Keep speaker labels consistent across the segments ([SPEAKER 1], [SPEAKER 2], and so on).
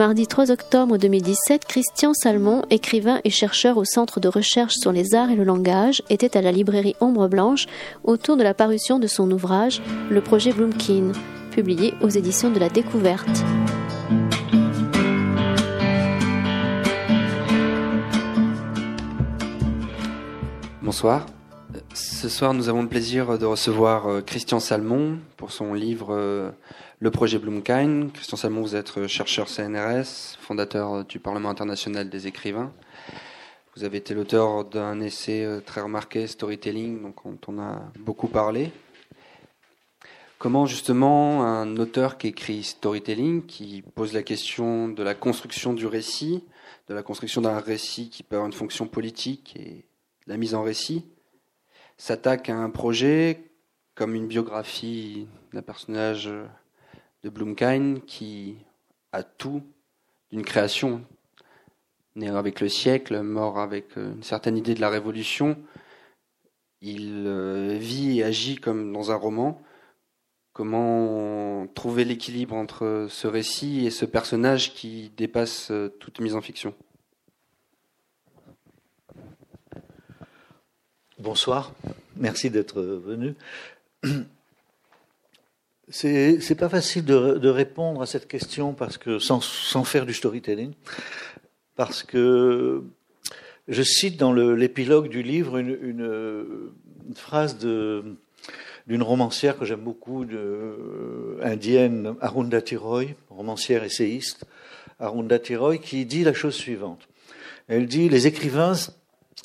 [SPEAKER 1] Mardi 3 octobre 2017, Christian Salmon, écrivain et chercheur au Centre de recherche sur les arts et le langage, était à la librairie Ombre Blanche autour de la parution de son ouvrage Le projet Bloomkin, publié aux éditions de la Découverte.
[SPEAKER 2] Bonsoir. Ce soir, nous avons le plaisir de recevoir euh, Christian Salmon pour son livre euh, le projet Bloomkind. Christian Salmon, vous êtes chercheur CNRS, fondateur du Parlement international des écrivains. Vous avez été l'auteur d'un essai euh, très remarqué, Storytelling, dont on a beaucoup parlé. Comment justement un auteur qui écrit Storytelling, qui pose la question de la construction du récit, de la construction d'un récit qui peut avoir une fonction politique et la mise en récit, s'attaque à un projet comme une biographie d'un personnage de Blumkind qui a tout d'une création, né avec le siècle, mort avec euh, une certaine idée de la révolution. Il euh, vit et agit comme dans un roman. Comment trouver l'équilibre entre ce récit et ce personnage qui dépasse euh, toute mise en fiction?
[SPEAKER 3] Bonsoir, merci d'être venu. C'est pas facile de, de, répondre à cette question parce que sans, sans faire du storytelling, parce que je cite dans l'épilogue du livre une, une, une phrase d'une romancière que j'aime beaucoup, de, indienne, Arundhati Roy, romancière essayiste, Arundhati Roy, qui dit la chose suivante. Elle dit les écrivains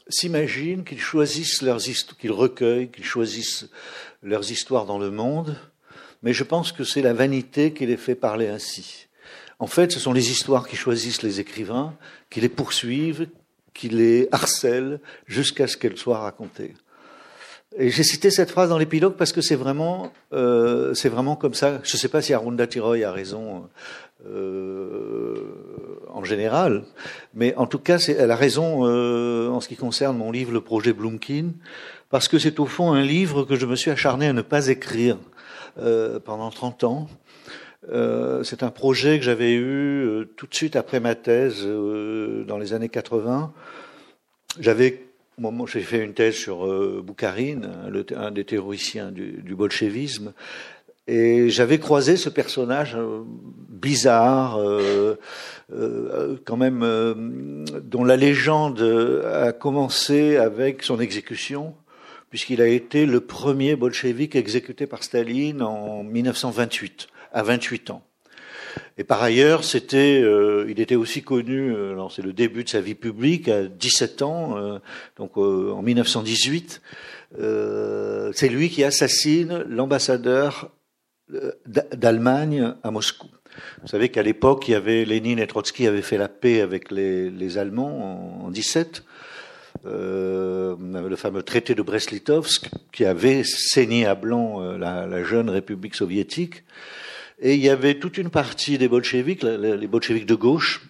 [SPEAKER 3] s'imaginent qu'ils choisissent leurs qu'ils recueillent, qu'ils choisissent leurs histoires dans le monde mais je pense que c'est la vanité qui les fait parler ainsi. En fait, ce sont les histoires qui choisissent les écrivains, qui les poursuivent, qui les harcèlent jusqu'à ce qu'elles soient racontées. Et j'ai cité cette phrase dans l'épilogue parce que c'est vraiment, euh, c'est vraiment comme ça. Je ne sais pas si Arunda Tiroy a raison euh, en général, mais en tout cas, elle a raison euh, en ce qui concerne mon livre, le projet Bloomkin, parce que c'est au fond un livre que je me suis acharné à ne pas écrire euh, pendant 30 ans. Euh, c'est un projet que j'avais eu euh, tout de suite après ma thèse dans les années 80. J'avais moi, j'ai fait une thèse sur Boukharine, un des théoriciens du, du bolchevisme, et j'avais croisé ce personnage bizarre, euh, euh, quand même, euh, dont la légende a commencé avec son exécution puisqu'il a été le premier bolchevique exécuté par Staline en 1928, à 28 ans. Et par ailleurs, c'était, euh, il était aussi connu, euh, c'est le début de sa vie publique, à 17 ans, euh, donc en 1918, c'est lui qui assassine l'ambassadeur d'Allemagne à Moscou. Vous savez qu'à l'époque, il y avait Lénine et Trotsky avaient fait la paix avec les, Allemands en, en 17. Euh, le fameux traité de Brest-Litovsk, qui avait saigné à blanc euh, la, jeune République soviétique. Et il y avait toute une partie des bolcheviks, les bolcheviks de gauche,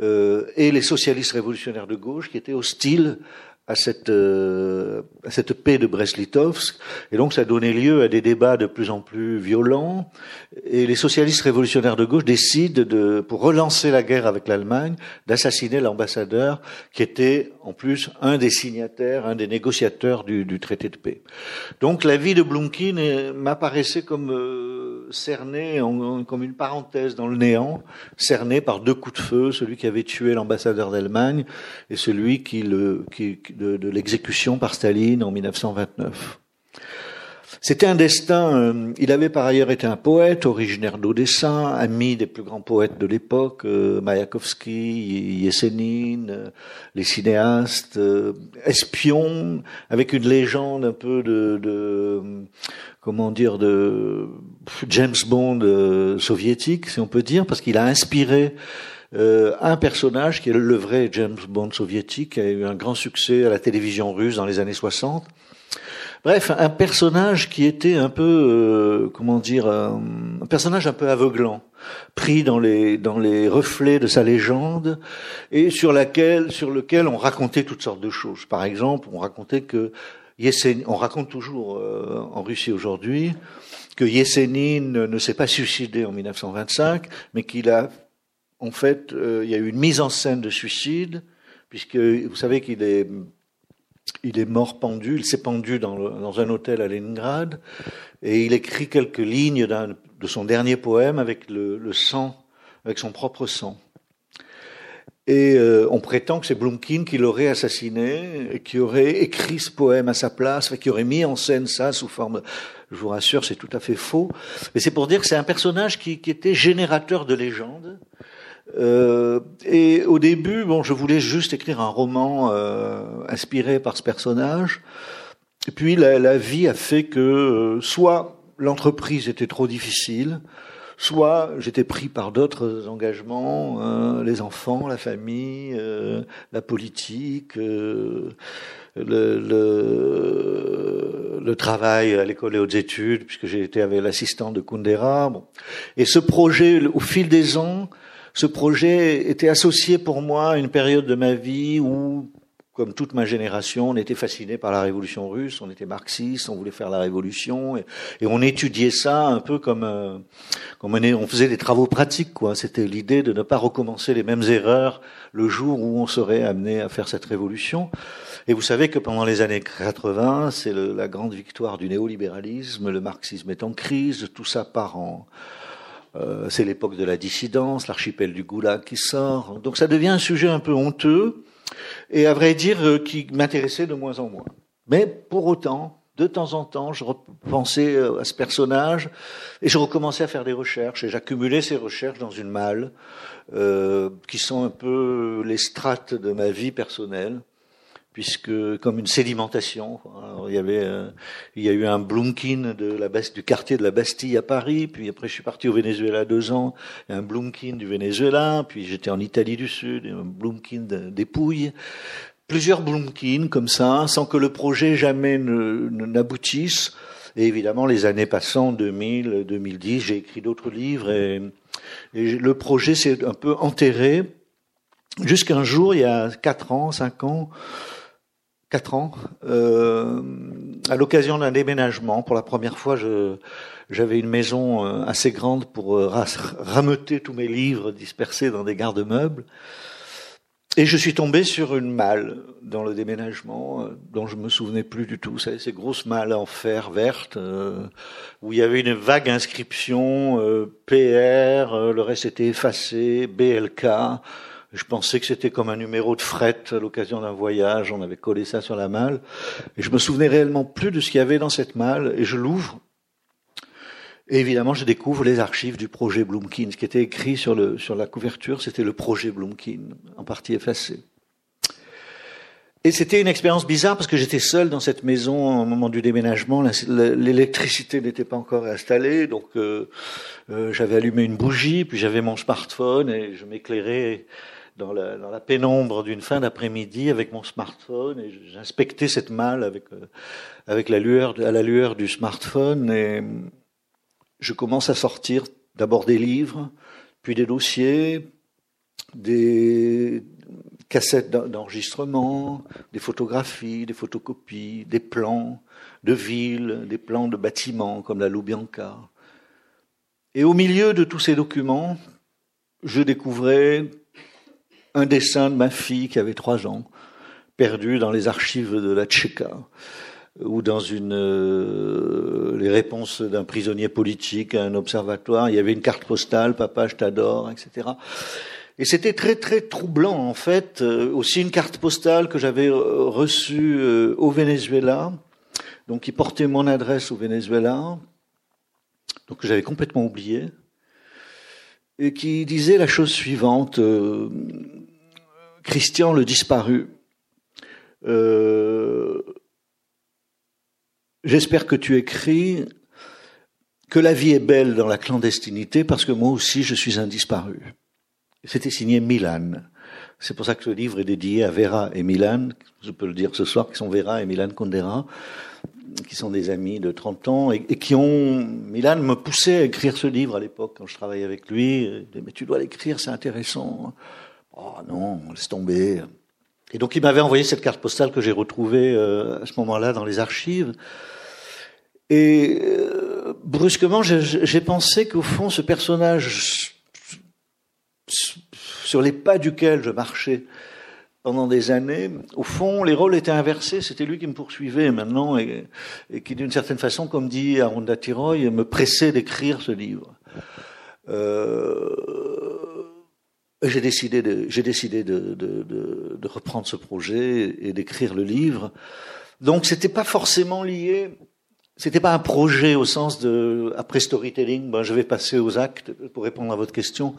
[SPEAKER 3] euh, et les socialistes révolutionnaires de gauche, qui étaient hostiles à cette, euh, à cette paix de Brest-Litovsk. Et donc ça donné lieu à des débats de plus en plus violents. Et les socialistes révolutionnaires de gauche décident, de, pour relancer la guerre avec l'Allemagne, d'assassiner l'ambassadeur qui était en plus un des signataires, un des négociateurs du, du traité de paix. Donc la vie de Blumkin m'apparaissait comme euh, cernée en, comme une parenthèse dans le néant, cernée par deux coups de feu, celui qui avait tué l'ambassadeur d'Allemagne et celui qui le qui, de, l'exécution par Staline en 1929. C'était un destin. Euh, il avait par ailleurs été un poète originaire d'Odessa, ami des plus grands poètes de l'époque, euh, Mayakovsky, Yesenin, euh, les cinéastes, espion, avec une légende un peu de, de comment dire, de James Bond soviétique, si on peut dire, parce qu'il a inspiré euh, un personnage qui est le vrai James Bond soviétique, qui a eu un grand succès à la télévision russe dans les années 60. Bref, un personnage qui était un peu, euh, comment dire, un, personnage un peu aveuglant, pris dans les dans les reflets de sa légende et sur laquelle sur lequel on racontait toutes sortes de choses. Par exemple, on racontait que on raconte toujours en Russie aujourd'hui que Yesenin ne s'est pas suicidé en 1925, mais qu'il a, en fait, il y a eu une mise en scène de suicide, puisque vous savez qu'il est il est mort pendu, il s'est pendu dans, un hôtel à Leningrad, et il écrit quelques lignes de son dernier poème avec le, sang, avec son propre sang. Et euh, on prétend que c'est Blumkin qui l'aurait assassiné, et qui aurait écrit ce poème à sa place, qui aurait mis en scène ça sous forme. Je vous rassure, c'est tout à fait faux. Mais c'est pour dire que c'est un personnage qui, qui était générateur de légendes, euh, et au début, bon, je voulais juste écrire un roman euh, inspiré par ce personnage. Et puis la, vie a fait que euh, soit l'entreprise était trop difficile, soit j'étais pris par d'autres engagements, hein, les enfants, la famille, euh, la politique, le, le, le, travail à l'école et aux études, puisque j'ai été avec l'assistant de Kundera. Bon. Et ce projet, au fil des ans, ce projet était associé pour moi à une période de ma vie où, comme toute ma génération, on était fasciné par la révolution russe, on était marxiste, on voulait faire la révolution, et, on étudiait ça un peu comme, euh, comme on, faisait des travaux pratiques. quoi. C'était l'idée de ne pas recommencer les mêmes erreurs le jour où on serait amené à faire cette révolution. Et vous savez que pendant les années 80, c'est la grande victoire du néolibéralisme, le marxisme est en crise, tout ça part en euh, c'est l'époque de la dissidence, l'archipel du Goulag qui sort. Donc ça devient un sujet un peu honteux et à vrai dire euh, qui m'intéressait de moins en moins. Mais pour autant, de temps en temps, je repensais euh, à ce personnage et je recommençais à faire des recherches et j'accumulais ces recherches dans une malle qui sont un peu les strates de ma vie personnelle puisque comme une sédimentation. il y avait, euh, il y a eu un Blumkin de la du quartier de la Bastille à Paris, puis après je suis parti au Venezuela deux ans, un Blumkin du Venezuela, puis j'étais en Italie du Sud, un Blumkin des Pouilles, plusieurs Blumkin comme ça, sans que le projet jamais n'aboutisse. Et évidemment, les années passant, 2000, 2010, j'ai écrit d'autres livres et, et le projet s'est un peu enterré jusqu'un jour, il y a quatre ans, cinq ans, quatre ans, euh, à l'occasion d'un déménagement. Pour la première fois, je, j'avais une maison euh, assez grande pour euh, rameuter tous mes livres dispersés dans des garde-meubles. Et je suis tombé sur une malle dans le déménagement euh, dont je me souvenais plus du tout. Vous savez, ces grosses malles en fer verte où il y avait une vague inscription PR, le reste était effacé, BLK. Je pensais que c'était comme un numéro de fret à l'occasion d'un voyage. On avait collé ça sur la malle. Et je me souvenais réellement plus de ce qu'il y avait dans cette malle. Et je l'ouvre. Et évidemment, je découvre les archives du projet Bloomkin. Ce qui était écrit sur, le, sur la couverture, c'était le projet Bloomkin, en partie effacé. Et c'était une expérience bizarre parce que j'étais seul dans cette maison au moment du déménagement. L'électricité n'était pas encore installée, donc euh, euh, j'avais allumé une bougie, puis j'avais mon smartphone et je m'éclairais dans la, pénombre d'une fin d'après-midi avec mon smartphone et j'inspectais cette malle avec, euh, la lueur, à la lueur du smartphone et je commence à sortir d'abord des livres, puis des dossiers, des cassettes d'enregistrement, des photographies, des photocopies, des plans de villes, des plans de bâtiments comme la Loubianca. Et au milieu de tous ces documents, je découvrais un dessin de ma fille qui avait trois ans, perdu dans les archives de la Tchéka, ou dans euh, les réponses d'un prisonnier politique à un observatoire. Il y avait une carte postale, papa, je t'adore, etc. Et c'était très très troublant en fait. Euh, aussi une carte postale que j'avais euh, reçue au Venezuela, donc qui portait mon adresse au Venezuela, donc que j'avais complètement oublié, et qui disait la chose suivante Christian le disparu. Euh, j'espère que tu écris que la vie est belle dans la clandestinité parce que moi aussi je suis un disparu. C'était signé Milan. C'est pour ça que ce livre est dédié à Vera et Milan, je peux le dire ce soir, qui sont Vera et Milan Kundera, qui sont des amis de 30 ans et, qui ont... Milan me poussait à écrire ce livre à l'époque quand je travaillais avec lui. Mais tu dois l'écrire, c'est intéressant. Oh non, laisse tomber. Et donc il m'avait envoyé cette carte postale que j'ai retrouvée à ce moment-là dans les archives. Et brusquement, j'ai pensé qu'au fond, ce personnage sur les pas duquel je marchais pendant des années, au fond, les rôles étaient inversés. C'était lui qui me poursuivait maintenant et, qui, d'une certaine façon, comme dit Arunda Tiroy, me pressait d'écrire ce livre. Euh, j'ai décidé, de, j'ai décidé de, de, reprendre ce projet et d'écrire le livre. Donc, c'était pas forcément lié c'était pas un projet au sens de après storytelling. Ben, je vais passer aux actes pour répondre à votre question.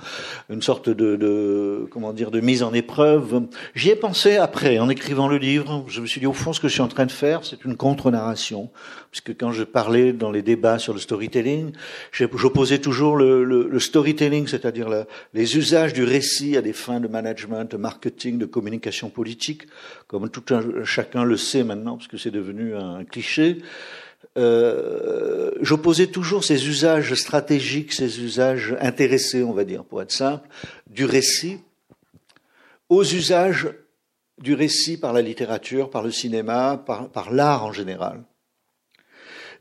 [SPEAKER 3] Une sorte de, de comment dire de mise en épreuve. J'y ai pensé après en écrivant le livre. Je me suis dit au fond ce que je suis en train de faire, c'est une contre-narration. Puisque quand je parlais dans les débats sur le storytelling, j'opposais toujours le, le, le storytelling, c'est-à-dire les usages du récit à des fins de management, de marketing, de communication politique, comme tout un, chacun le sait maintenant, parce que c'est devenu un cliché euh, j'opposais toujours ces usages stratégiques, ces usages intéressés, on va dire, pour être simple, du récit, aux usages du récit par la littérature, par le cinéma, par, par l'art en général.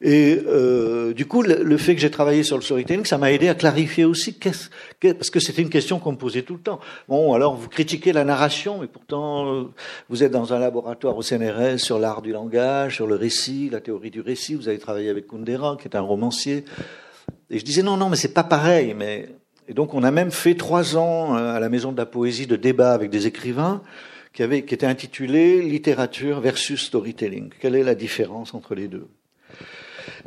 [SPEAKER 3] Et euh, du coup, le, fait que j'ai travaillé sur le storytelling, ça m'a aidé à clarifier aussi, qu'est-ce, parce que c'était une question qu'on me posait tout le temps. Bon, alors vous critiquez la narration, mais pourtant euh, vous êtes dans un laboratoire au CNRS sur l'art du langage, sur le récit, la théorie du récit. Vous avez travaillé avec Kundera, qui est un romancier. Et je disais non, non, mais c'est pas pareil. Mais et donc on a même fait trois ans euh, à la Maison de la Poésie de débat avec des écrivains qui, avait, qui était intitulé Littérature versus storytelling. Quelle est la différence entre les deux?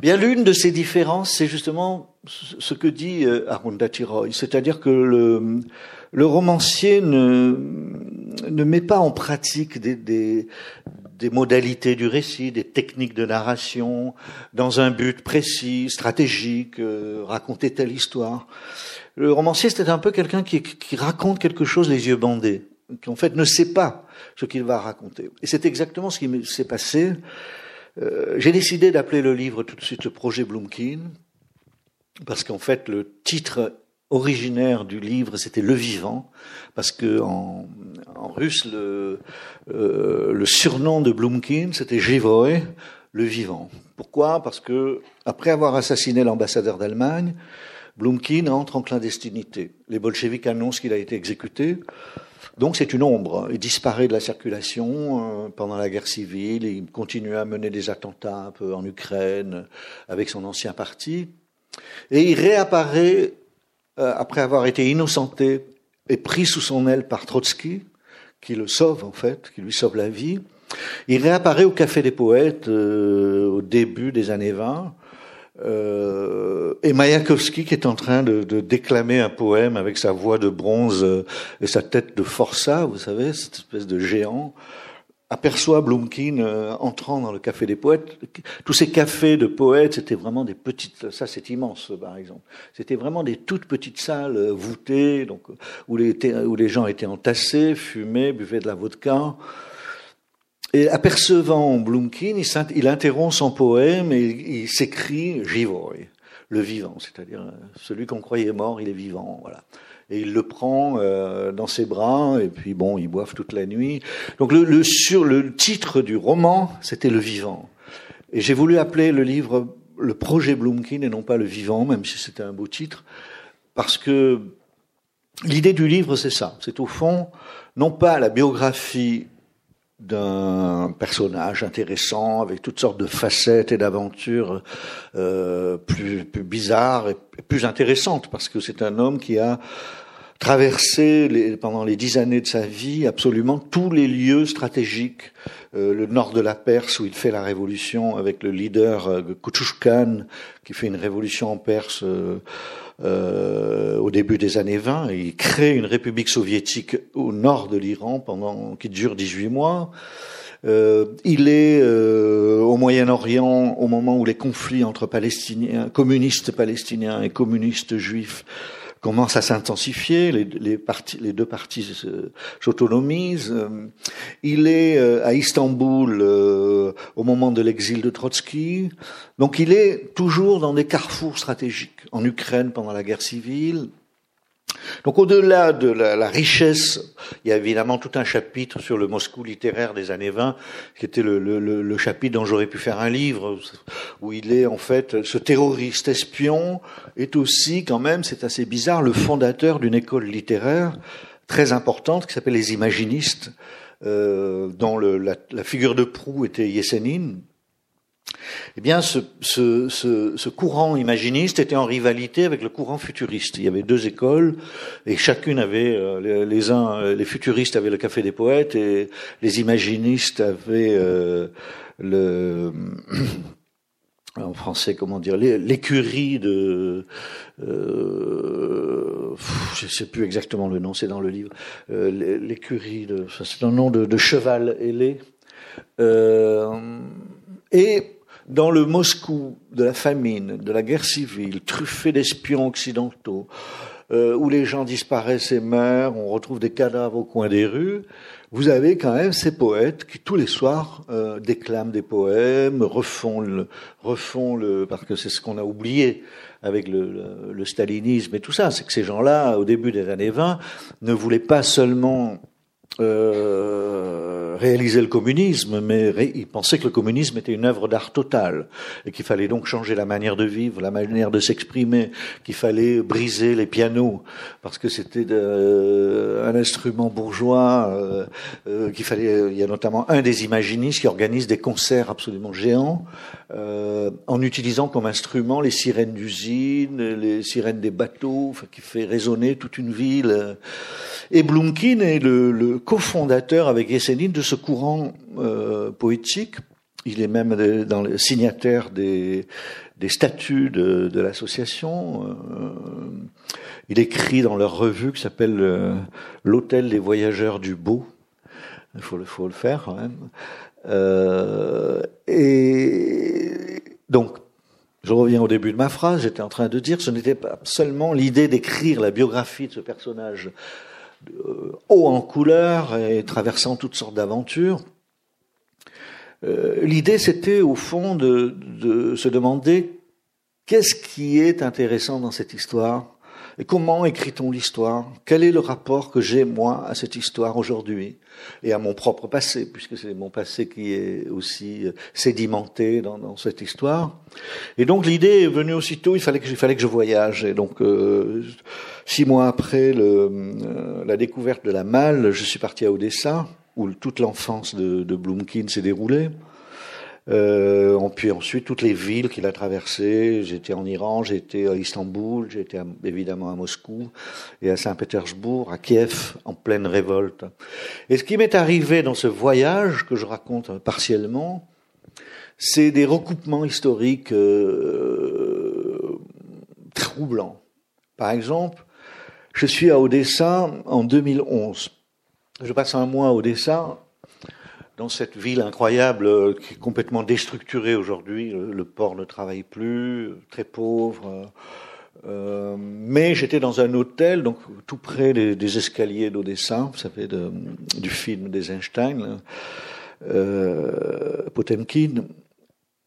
[SPEAKER 3] Bien, l'une de ces différences, c'est justement ce que dit euh, Arunda Tiroy, c'est-à-dire que le, le romancier ne, ne met pas en pratique des, des, des modalités du récit, des techniques de narration, dans un but précis, stratégique, euh, raconter telle histoire. Le romancier, c'est un peu quelqu'un qui, qui raconte quelque chose les yeux bandés, qui en fait ne sait pas ce qu'il va raconter. Et c'est exactement ce qui s'est passé euh, j'ai décidé d'appeler le livre tout de suite le projet Blumkin, parce qu'en fait, le titre originaire du livre, c'était Le Vivant, parce que en, en russe, le, euh, le surnom de Blumkin, c'était Jivoy, le vivant. Pourquoi? Parce que après avoir assassiné l'ambassadeur d'Allemagne, Blumkin entre en clandestinité. Les bolcheviks annoncent qu'il a été exécuté. Donc c'est une ombre. Il disparaît de la circulation euh, pendant la guerre civile. il continue à mener des attentats un peu en Ukraine avec son ancien parti. Et il réapparaît euh, après avoir été innocenté et pris sous son aile par Trotsky, qui le sauve en fait, qui lui sauve la vie. Il réapparaît au Café des Poètes euh, au début des années 20 euh, et Mayakovsky qui est en train de, déclamer un poème avec sa voix de bronze euh, et sa tête de forçat, vous savez, cette espèce de géant, aperçoit Blumkin euh, entrant dans le café des poètes. Tous ces cafés de poètes, c'était vraiment des petites, ça c'est immense par exemple, c'était vraiment des toutes petites salles voûtées, donc où les, où les gens étaient entassés, fumaient, buvaient de la vodka. Et apercevant Blumkin, il, il interrompt son poème et il, s'écrit Jivoy, le vivant, c'est-à-dire euh, celui qu'on croyait mort, il est vivant, voilà. Et il le prend euh, dans ses bras et puis bon, ils boivent toute la nuit. Donc le, le sur le titre du roman, c'était le vivant. Et j'ai voulu appeler le livre le projet Blumkin et non pas le vivant, même si c'était un beau titre, parce que l'idée du livre, c'est ça. C'est au fond non pas la biographie d'un personnage intéressant avec toutes sortes de facettes et d'aventures euh, plus, plus bizarres et plus intéressantes parce que c'est un homme qui a traversé les, pendant les dix années de sa vie absolument tous les lieux stratégiques, euh, le nord de la Perse où il fait la révolution avec le leader euh, qui fait une révolution en Perse euh, euh, au début des années 20. Et il crée une république soviétique au nord de l'Iran pendant qui dure 18 mois. Euh, il est euh, au Moyen-Orient au moment où les conflits entre Palestiniens, communistes palestiniens et communistes juifs commence à s'intensifier, les, deux parties s'autonomisent. Euh, il est euh, à Istanbul euh, au moment de l'exil de Trotsky. Donc il est toujours dans des carrefours stratégiques. En Ukraine pendant la guerre civile, Donc au-delà de la, richesse, il y a évidemment tout un chapitre sur le Moscou littéraire des années 20, qui était le, chapitre dont j'aurais pu faire un livre, où il est en fait, ce terroriste espion est aussi quand même, c'est assez bizarre, le fondateur d'une école littéraire très importante qui s'appelle les imaginistes, euh, dont la, la, figure de proue était Yesenin, eh bien, ce, courant imaginiste était en rivalité avec le courant futuriste. Il y avait deux écoles et chacune avait euh, les, uns, euh, les futuristes avaient le café des poètes et les imaginistes avaient euh, le en français, comment dire, l'écurie de, euh, je sais plus exactement le nom, c'est dans le livre, l'écurie de, c'est un nom de, cheval ailé. Et dans le Moscou de la famine, de la guerre civile, truffé d'espions occidentaux, euh, où les gens disparaissent et meurent, on retrouve des cadavres au coin des rues, vous avez quand même ces poètes qui tous les soirs euh, déclament des poèmes, refont le, refont le, parce que c'est ce qu'on a oublié avec le, le, stalinisme et tout ça, c'est que ces gens-là, au début des années 20, ne voulaient pas seulement euh, réaliser le communisme, mais il pensait que le communisme était une œuvre d'art totale et qu'il fallait donc changer la manière de vivre, la manière de s'exprimer, qu'il fallait briser les pianos parce que c'était un instrument bourgeois, euh, euh, qu'il fallait. Il y a notamment un des imaginistes qui organise des concerts absolument géants euh, en utilisant comme instrument les sirènes d'usine, les sirènes des bateaux, qui fait résonner toute une ville. Et Blumkin est le, le cofondateur avec Yesenin de ce courant euh, poétique. Il est même dans le signataire des, des statuts de, l'association. Euh, il écrit dans leur revue qui s'appelle euh, L'Hôtel des Voyageurs du Beau. Il faut le, faut le faire quand même. Et donc, je reviens au début de ma phrase, j'étais en train de dire, ce n'était pas seulement l'idée d'écrire la biographie de ce personnage haut en couleur et traversant toutes sortes d'aventures. Euh, l'idée, c'était au fond de, de se demander qu'est-ce qui est intéressant dans cette histoire et comment écrit-on l'histoire? Quel est le rapport que j'ai, moi, à cette histoire aujourd'hui? Et à mon propre passé, puisque c'est mon passé qui est aussi euh, sédimenté dans, dans cette histoire. Et donc l'idée est venue aussitôt, il fallait que, je voyage. Et donc, euh, six mois après le, euh, la découverte de la malle, je suis parti à Odessa, où toute l'enfance de, de Blumkin s'est déroulée. Euh, puis ensuite toutes les villes qu'il a traversées. J'étais en Iran, j'étais à Istanbul, j'étais évidemment à Moscou et à Saint-Pétersbourg, à Kiev, en pleine révolte. Et ce qui m'est arrivé dans ce voyage que je raconte partiellement, c'est des recoupements historiques euh, troublants. Par exemple, je suis à Odessa en 2011. Je passe un mois à Odessa dans cette ville incroyable euh, qui est complètement déstructurée aujourd'hui. Le, port ne travaille plus, très pauvre. Euh, mais j'étais dans un hôtel, donc tout près des, escaliers d'Odessa, vous savez, du film des Einstein, euh, Potemkin.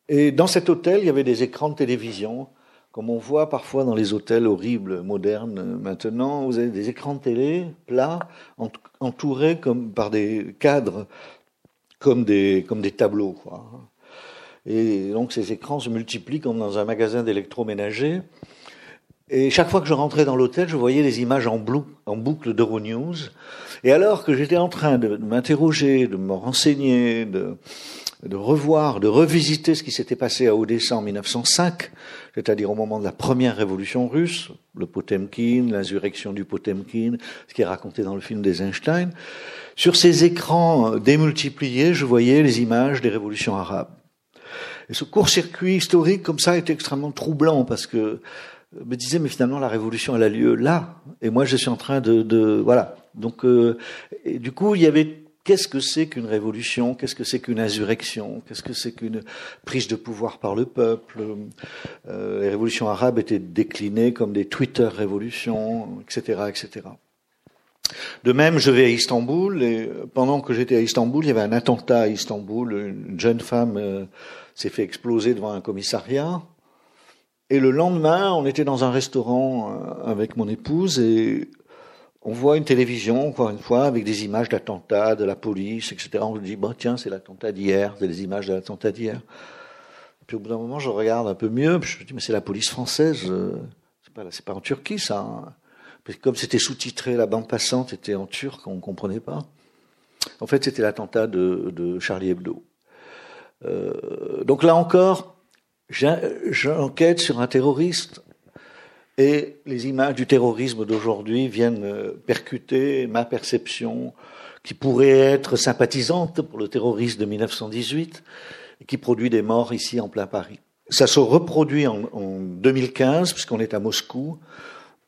[SPEAKER 3] Et dans cet hôtel, il y avait des écrans de télévision, comme on voit parfois dans les hôtels horribles modernes maintenant. Vous avez des écrans de télé plats, entourés comme par des cadres comme des, comme des tableaux. Quoi. Et donc ces écrans se multiplient comme dans un magasin d'électroménager. Et chaque fois que je rentrais dans l'hôtel, je voyais des images en, en boucle d'Euronews. Et alors que j'étais en train de, m'interroger, de me renseigner, de, de revoir, de revisiter ce qui s'était passé à Odessa en 1905, c'est-à-dire au moment de la première révolution russe, le Potemkin, l'insurrection du Potemkin, ce qui est raconté dans le film des Einstein, sur ces écrans démultipliés, je voyais les images des révolutions arabes. Et ce court-circuit historique comme ça était extrêmement troublant parce que je me disais mais finalement la révolution elle a lieu là. Et moi je suis en train de, voilà. Donc euh, du coup il y avait qu'est-ce que c'est qu'une révolution? Qu'est-ce que c'est qu'une insurrection? Qu'est-ce que c'est qu'une prise de pouvoir par le peuple? Euh, les révolutions arabes étaient déclinées comme des Twitter révolutions etc etc de même, je vais à Istanbul et pendant que j'étais à Istanbul, il y avait un attentat à Istanbul. Une jeune femme euh, s'est fait exploser devant un commissariat. Et le lendemain, on était dans un restaurant euh, avec mon épouse et on voit une télévision, encore une fois, avec des images d'attentats, de la police, etc. On se dit, bah, tiens, c'est l'attentat d'hier, c'est les images de l'attentat d'hier. Puis au bout d'un moment, je regarde un peu mieux, je me dis, mais c'est la police française, euh, c'est pas, c'est pas en Turquie, ça. Comme c'était sous-titré, la bande passante était en turc, on comprenait pas. En fait, c'était l'attentat de, Charlie Hebdo. Euh, donc là encore, j'enquête sur un terroriste et les images du terrorisme d'aujourd'hui viennent percuter ma perception qui pourrait être sympathisante pour le terroriste de 1918 et qui produit des morts ici en plein Paris. Ça se reproduit en, en 2015 puisqu'on est à Moscou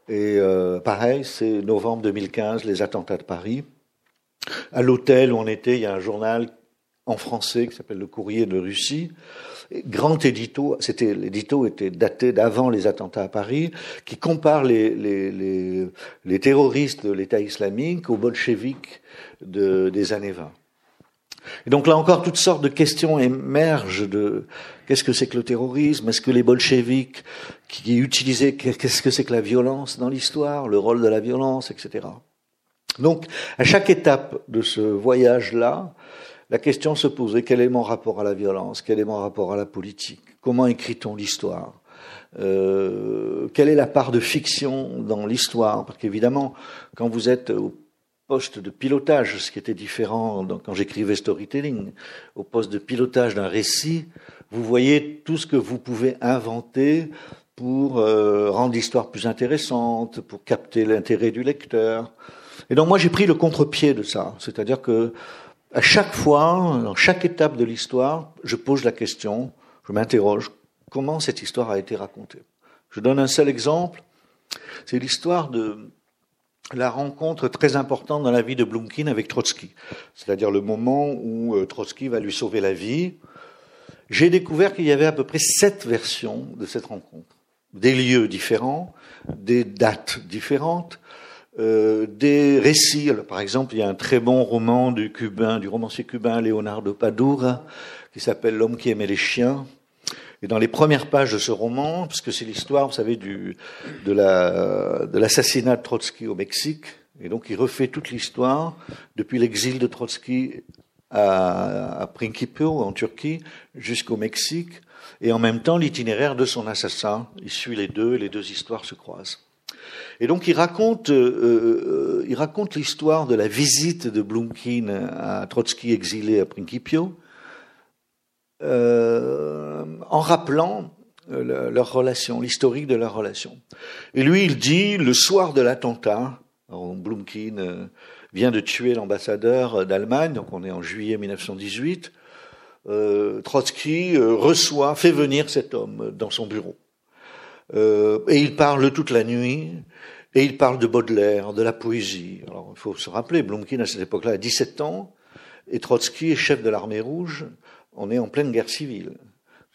[SPEAKER 3] et euh, pareil, c'est novembre 2015, les attentats de Paris. À l'hôtel où on était, il y a un journal en français qui s'appelle Le Courrier de Russie grand édito, c'était l'édito était daté d'avant les attentats à Paris, qui compare les, les, les, terroristes de l'État islamique aux bolcheviques de, des années 20. Et donc là encore, toutes sortes de questions émergent de qu'est-ce que c'est que le terrorisme, est-ce que les bolcheviques qui utilisaient, qu'est-ce que c'est que la violence dans l'histoire, le rôle de la violence, etc. Donc, à chaque étape de ce voyage-là, la question se posait quel est mon rapport à la violence, quel est mon rapport à la politique, comment écrit-on l'histoire, euh, quelle est la part de fiction dans l'histoire, parce qu'évidemment, quand vous êtes au poste de pilotage, ce qui était différent quand j'écrivais storytelling, au poste de pilotage d'un récit, vous voyez tout ce que vous pouvez inventer pour euh, rendre l'histoire plus intéressante, pour capter l'intérêt du lecteur. Et donc moi j'ai pris le contre-pied de ça, c'est-à-dire que à chaque fois, dans chaque étape de l'histoire, je pose la question, je m'interroge, comment cette histoire a été racontée? Je donne un seul exemple, c'est l'histoire de la rencontre très importante dans la vie de Blumkin avec Trotsky, c'est-à-dire le moment où euh, Trotsky va lui sauver la vie. J'ai découvert qu'il y avait à peu près sept versions de cette rencontre, des lieux différents, des dates différentes, euh, des récits. par exemple, il y a un très bon roman du cubain, du romancier cubain Leonardo Padura, qui s'appelle L'homme qui aimait les chiens. Et dans les premières pages de ce roman, parce que c'est l'histoire, vous savez, de l'assassinat la, de, Trotsky au Mexique, et donc il refait toute l'histoire depuis l'exil de Trotsky à, à Principio, en Turquie, jusqu'au Mexique, et en même temps l'itinéraire de son assassin. Il suit les deux, et les deux histoires se croisent. Et donc il raconte, euh, euh, il raconte l'histoire de la visite de Blumkin à Trotsky exilé à Principio, euh, en rappelant euh, leur relation, l'historique de leur relation. Et lui, il dit, le soir de l'attentat, Blumkin euh, vient de tuer l'ambassadeur d'Allemagne, donc on est en juillet 1918, euh, Trotsky reçoit, fait venir cet homme dans son bureau. et il parle toute la nuit, et il parle de Baudelaire, de la poésie. Alors, il faut se rappeler, Blomkin, à cette époque-là, a 17 ans, et Trotsky est chef de l'armée rouge. On est en pleine guerre civile.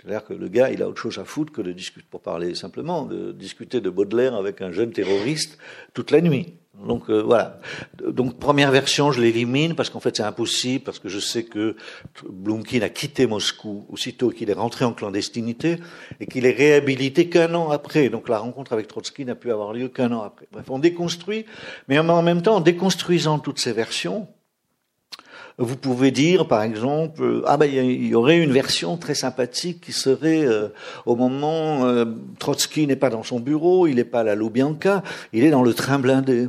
[SPEAKER 3] C'est-à-dire que le gars, il a autre chose à foutre que de discuter, pour parler simplement, de discuter de Baudelaire avec un jeune terroriste toute la nuit. Donc euh, voilà. Donc première version, je l'élimine parce qu'en fait c'est impossible parce que je sais que Blumkin a quitté Moscou aussitôt qu'il est rentré en clandestinité et qu'il est réhabilité qu'un an après. Donc la rencontre avec Trotsky n'a pu avoir lieu qu'un an après. Bref, on déconstruit, mais en même temps en déconstruisant toutes ces versions, vous pouvez dire, par exemple, euh, ah ben il y aurait une version très sympathique qui serait euh, au moment Trotsky n'est pas dans son bureau, il n'est pas à la Loubianka, il est dans le train blindé.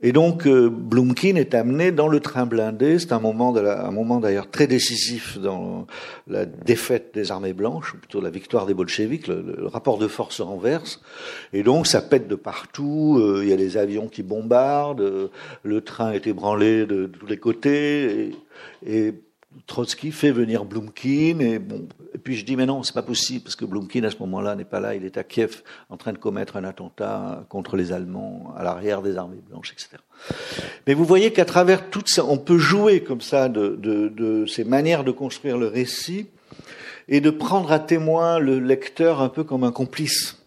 [SPEAKER 3] Et donc, euh, Blumkin est amené dans le train blindé. C'est un moment, de la, un moment d'ailleurs très décisif dans la défaite des armées blanches, ou plutôt la victoire des bolcheviks. Le, rapport de force se renverse, et donc ça pète de partout. Euh, il y a des avions qui bombardent. le train est ébranlé de, tous les côtés. Et, et Trotsky fait venir Blumkin et bon et puis je dis mais non c'est pas possible parce que Blumkin à ce moment-là n'est pas là il est à Kiev en train de commettre un attentat contre les Allemands à l'arrière des armées blanches etc. Mais vous voyez qu'à travers tout ça on peut jouer comme ça de, de, de ces manières de construire le récit et de prendre à témoin le lecteur un peu comme un complice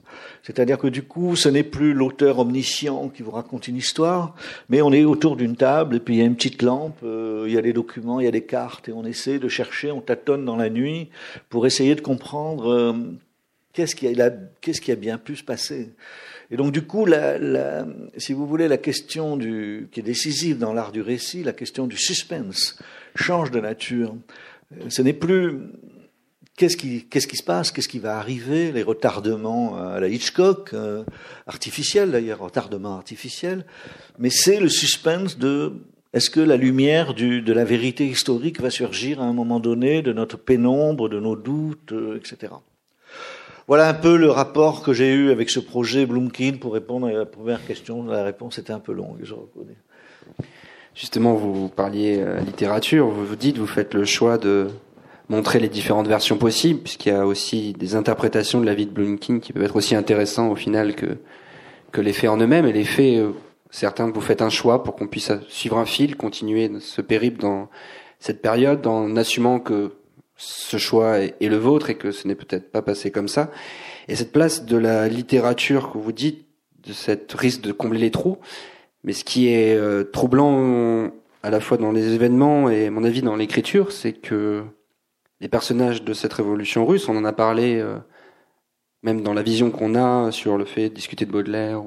[SPEAKER 3] c'est-à-dire que du coup, ce n'est plus l'auteur omniscient qui vous raconte une histoire, mais on est autour d'une table et puis il y a une petite lampe, euh, il y a des documents, il y a des cartes et on essaie de chercher, on tâtonne dans la nuit pour essayer de comprendre euh, Qu'est-ce qui, qu'est-ce qui, a bien pu se passer Et donc, du coup, la, la, si vous voulez, la question du, qui est décisive dans l'art du récit, la question du suspense, change de nature. Ce n'est plus qu'est-ce qui, se passe, qu'est-ce qui va arriver, les retardements à la Hitchcock, euh, artificiels d'ailleurs, retardements artificiels, mais c'est le suspense de est-ce que la lumière de la vérité historique va surgir à un moment donné, de notre pénombre, de nos doutes, euh, etc. Voilà un peu le rapport que j'ai eu avec ce projet Bloomkin pour répondre à la première question. La réponse était un peu longue, je reconnais.
[SPEAKER 2] Justement, vous parliez euh, littérature, vous vous dites, vous faites le choix de montrer les différentes versions possibles, puisqu'il y a aussi des interprétations de la vie de Bloomkin qui peuvent être aussi intéressants au final que, que les faits en eux-mêmes. Et les faits, euh, certains, vous faites un choix pour qu'on puisse suivre un fil, continuer ce périple dans cette période, en assumant que ce choix est, le vôtre et que ce n'est peut-être pas passé comme ça. Et cette place de la littérature que vous dites, de cette risque de combler les trous, mais ce qui est euh, troublant à la fois dans les événements et à mon avis dans l'écriture, c'est que les personnages de cette révolution russe, on en a parlé euh, même dans la vision qu'on a sur le fait de discuter de Baudelaire,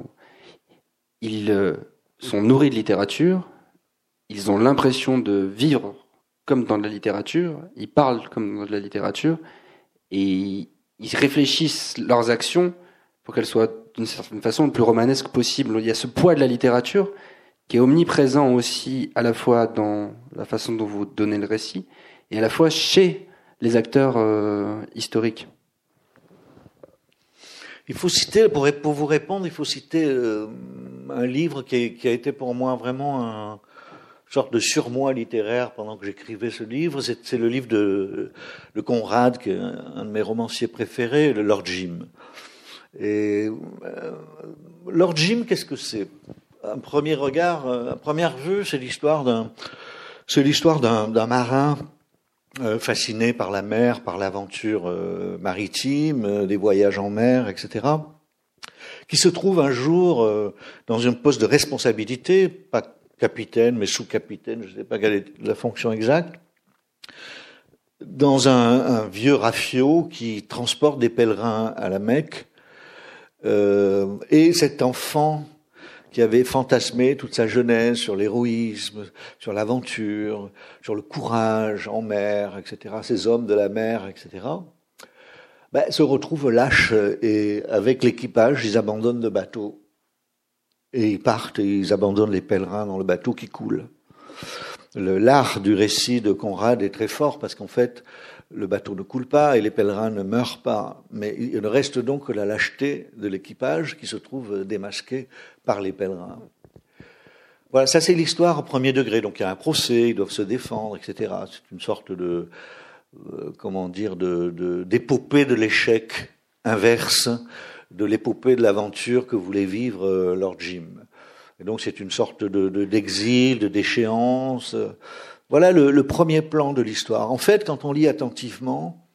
[SPEAKER 2] ils euh, sont nourris de littérature, ils ont l'impression de vivre comme dans la littérature, ils parlent comme dans de la littérature, et ils réfléchissent leurs actions pour qu'elles soient d'une certaine façon le plus romanesque possible. Il y a ce poids de la littérature qui est omniprésent aussi à la fois dans la façon dont vous donnez le récit et à la fois chez les acteurs euh, historiques.
[SPEAKER 3] Il faut citer, pour, vous répondre, il faut citer euh, un livre qui, a été pour moi vraiment un sorte de surmoi littéraire pendant que j'écrivais ce livre. C'est le livre de, Conrad, qui est un de mes romanciers préférés, le Lord Jim. Et euh, Lord Jim, qu'est-ce que c'est? Un premier regard, à première vue, c'est l'histoire d'un, c'est l'histoire d'un marin fasciné par la mer, par l'aventure euh, maritime, euh, des voyages en mer, etc., qui se trouve un jour dans un poste de responsabilité, pas capitaine, mais sous-capitaine, je ne sais pas quelle est la fonction exacte, dans un, un vieux rafio qui transporte des pèlerins à la Mecque. et cet enfant qui avait fantasmé toute sa jeunesse sur l'héroïsme, sur l'aventure, sur le courage en mer, etc., ces hommes de la mer, etc., ben, se retrouvent lâches et avec l'équipage, ils abandonnent le bateau. Et ils partent et ils abandonnent les pèlerins dans le bateau qui coule. L'art du récit de Conrad est très fort parce qu'en fait, le bateau ne coule pas et les pèlerins ne meurent pas. Mais il ne reste donc que la lâcheté de l'équipage qui se trouve démasqué par les pèlerins. Voilà, ça c'est l'histoire au premier degré. Donc il y a un procès, ils doivent se défendre, etc. C'est une sorte de, euh, comment dire, de, d'épopée de, l'échec inverse de l'épopée de l'aventure que voulait vivre euh, Lord Jim. Et donc c'est une sorte de, d'exil, de déchéance. Voilà le, premier plan de l'histoire. En fait, quand on lit attentivement,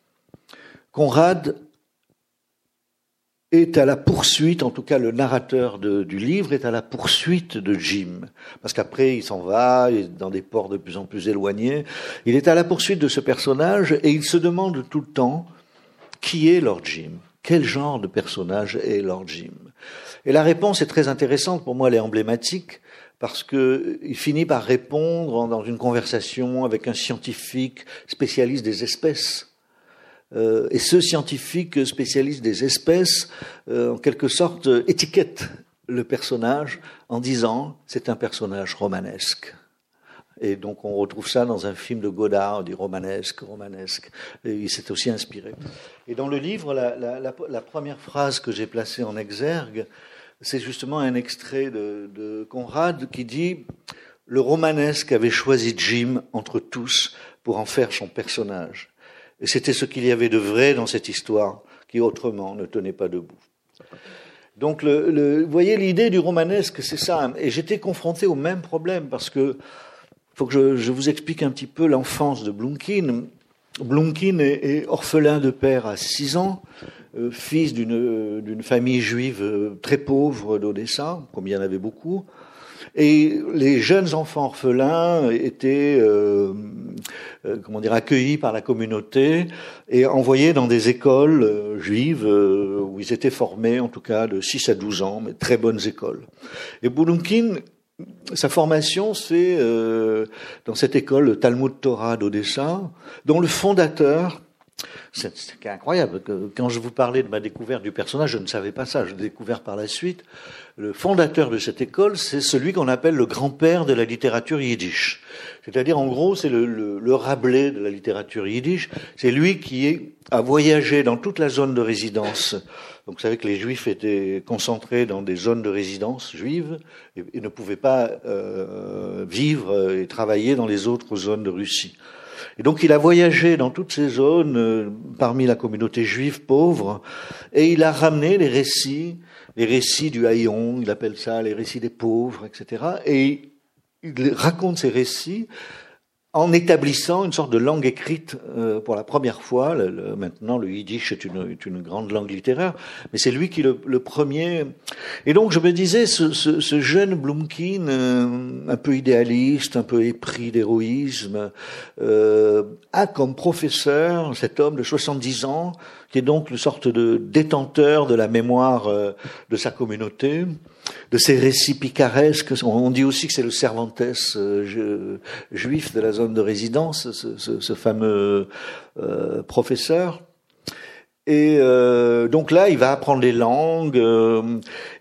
[SPEAKER 3] Conrad est à la poursuite, en tout cas le narrateur du livre est à la poursuite de Jim. Parce qu'après, il s'en va, il est dans des ports de plus en plus éloignés. Il est à la poursuite de ce personnage et il se demande tout le temps qui est Lord Jim? Quel genre de personnage est Lord Jim? Et la réponse est très intéressante, pour moi elle est emblématique, parce qu'il finit par répondre dans une conversation avec un scientifique spécialiste des espèces euh, et ce scientifique spécialiste des espèces, euh, en quelque sorte, étiquette le personnage en disant c'est un personnage romanesque. Et donc on retrouve ça dans un film de Godard, on dit romanesque, romanesque. Et il s'est aussi inspiré. Et dans le livre, la, la, la, la première phrase que j'ai placée en exergue, c'est justement un extrait de, Conrad qui dit le romanesque avait choisi Jim entre tous pour en faire son personnage. Et c'était ce qu'il y avait de vrai dans cette histoire qui autrement ne tenait pas debout. Donc, vous voyez, l'idée du romanesque, c'est ça. Et j'étais confronté au même problème parce que, faut que je, vous explique un petit peu l'enfance de Blumkin. Blumkin est, est, orphelin de père à 6 ans, fils d'une famille juive euh, très pauvre d'Odessa, comme il y en avait beaucoup. Et les jeunes enfants orphelins étaient, euh, euh, comment dire, accueillis par la communauté et envoyés dans des écoles euh, juives où ils étaient formés, en tout cas de 6 à 12 ans, mais très bonnes écoles. Et Boulunkin, sa formation, c'est dans cette école, le Talmud Torah d'Odessa, dont le fondateur c'est incroyable. Quand je vous parlais de ma découverte du personnage, je ne savais pas ça. Je l'ai découvert par la suite. Le fondateur de cette école, c'est celui qu'on appelle le grand-père de la littérature yiddish. C'est-à-dire, en gros, c'est le, le, Rabelais de la littérature yiddish. C'est lui qui a voyagé dans toute la zone de résidence. Donc, vous savez que les Juifs étaient concentrés dans des zones de résidence juives et, ne pouvaient pas euh, vivre et travailler dans les autres zones de Russie. Et donc il a voyagé dans toutes ces zones euh, parmi la communauté juive pauvre et il a ramené les récits, les récits du haillon, il appelle ça les récits des pauvres, etc. Et il raconte ces récits en établissant une sorte de langue écrite euh, pour la première fois. Le, maintenant, le yiddish est une, est une, grande langue littéraire, mais c'est lui qui le, le, premier. Et donc, je me disais, ce, ce, ce jeune Blumkin, euh, un peu idéaliste, un peu épris d'héroïsme, euh, a comme professeur cet homme de 70 ans, qui est donc une sorte de détenteur de la mémoire euh, de sa communauté de ces récits picaresques. On dit aussi que c'est le Cervantes euh, juif de la zone de résidence, ce, fameux euh, professeur. Et euh, donc là, il va apprendre les langues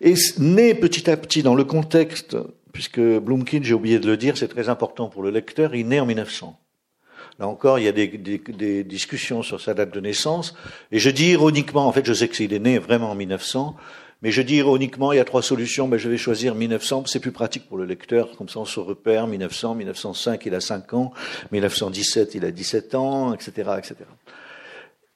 [SPEAKER 3] et né petit à petit dans le contexte, puisque Blumkin, j'ai oublié de le dire, c'est très important pour le lecteur, il naît en 1900. Là encore, il y a des, discussions sur sa date de naissance. Et je dis ironiquement, en fait, je sais qu'il est né vraiment en 1900, mais je dis ironiquement, il y a trois solutions. Ben, je vais choisir 1900, c'est plus pratique pour le lecteur. Comme ça, on se repère. 1900, 1905, il a 5 ans. 1917, il a 17 ans, etc., etc.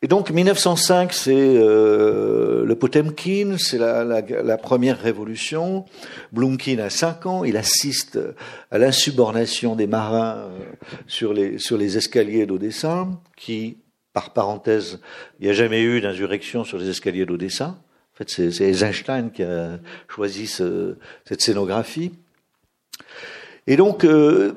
[SPEAKER 3] Et donc 1905, c'est euh, le Potemkin, c'est la, la, la, première révolution. Blumkin a 5 ans, il assiste à l'insubornation des marins euh, sur, les, sur les escaliers d'Odessa, qui, par parenthèse, il n'y a jamais eu d'insurrection sur les escaliers d'Odessa. En fait, c'est Eisenstein qui a choisi ce, cette scénographie. Et donc, euh,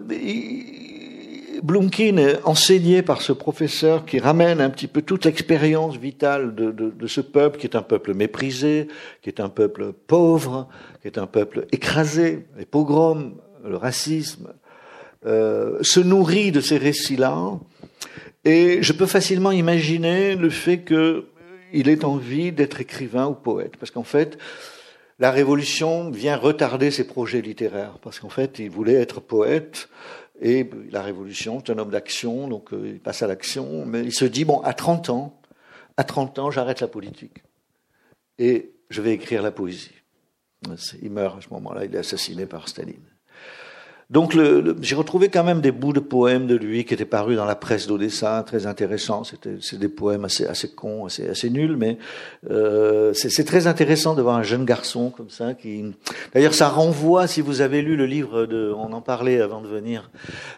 [SPEAKER 3] Blumkin enseigné par ce professeur qui ramène un petit peu toute l'expérience vitale de, de, de, ce peuple, qui est un peuple méprisé, qui est un peuple pauvre, qui est un peuple écrasé, les pogroms, le racisme, euh, se nourrit de ces récits-là. Et je peux facilement imaginer le fait que il ait envie d'être écrivain ou poète. Parce qu'en fait, la Révolution vient retarder ses projets littéraires. Parce qu'en fait, il voulait être poète. Et la Révolution, c'est un homme d'action, donc euh, il passe à l'action. Mais il se dit, bon, à 30 ans, à 30 ans, j'arrête la politique. Et je vais écrire la poésie. Il meurt à ce moment-là, il est assassiné par Staline. Donc le, j'ai retrouvé quand même des bouts de poèmes de lui qui étaient parus dans la presse d'Odessa, très intéressants. C'est des poèmes assez assez cons, assez assez nuls, mais euh, c'est, très intéressant de voir un jeune garçon comme ça qui. D'ailleurs, ça renvoie, si vous avez lu le livre de, on en parlait avant de venir,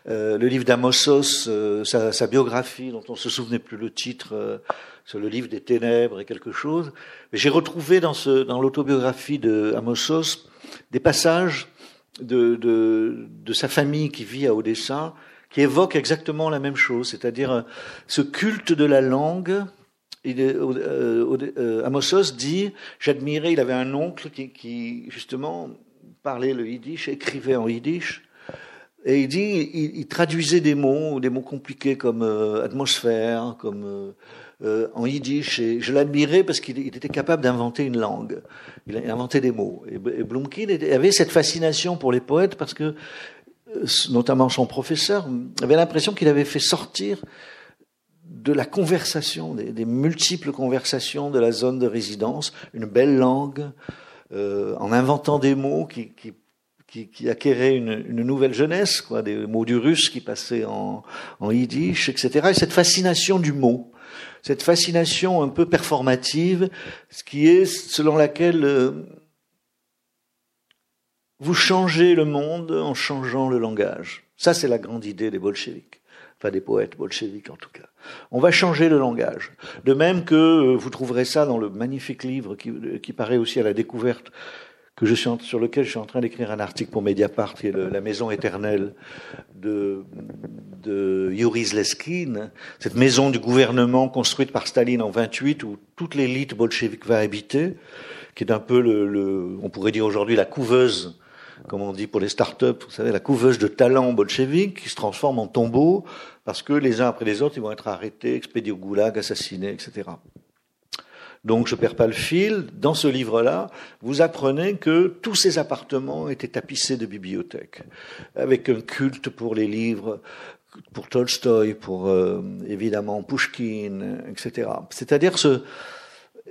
[SPEAKER 3] euh, le livre d'Amosos, euh, sa, sa, biographie dont on se souvenait plus le titre. Euh, sur le livre des ténèbres et quelque chose. J'ai retrouvé dans, dans l'autobiographie de Amosos des passages de, de, sa famille qui vit à Odessa, qui évoque exactement la même chose, c'est-à-dire euh, ce culte de la langue. Il euh, euh, Amosos dit, j'admirais, il avait un oncle qui, justement parlait le yiddish, écrivait en yiddish, et il dit, il traduisait des mots, des mots compliqués comme atmosphère, comme euh, en yiddish. Et je l'admirais parce qu'il était capable d'inventer une langue. Il inventait des mots. Et, Blumkin avait cette fascination pour les poètes parce que, euh, notamment son professeur, avait l'impression qu'il avait fait sortir de la conversation, des, multiples conversations de la zone de résidence, une belle langue, euh, en inventant des mots qui, qui qui, qui une, une, nouvelle jeunesse, quoi, des mots du russe qui passaient en, en yiddish, etc. Et cette fascination du mot cette fascination un peu performative, ce qui est selon laquelle euh, vous changez le monde en changeant le langage. Ça, c'est la grande idée des bolcheviks, enfin des poètes bolcheviks en tout cas. On va changer le langage. De même que euh, vous trouverez ça dans le magnifique livre qui, qui paraît aussi à la découverte que je suis sur lequel je suis en train d'écrire un article pour Mediapart, qui est La Maison éternelle de, de Yoris Leskin, cette maison du gouvernement construite par Staline en 28, où toute l'élite bolchevique va habiter, qui est un peu, le, on pourrait dire aujourd'hui, la couveuse, comme on dit pour les start-up, vous savez, la couveuse de talents bolcheviques, qui se transforme en tombeau, parce que les uns après les autres, ils vont être arrêtés, expédiés au goulag, assassinés, etc. Donc je perds pas le fil. Dans ce livre-là, vous apprenez que tous ces appartements étaient tapissés de bibliothèques, avec un culte pour les livres, pour Tolstoï, pour euh, évidemment Pushkin, etc. C'est-à-dire ce,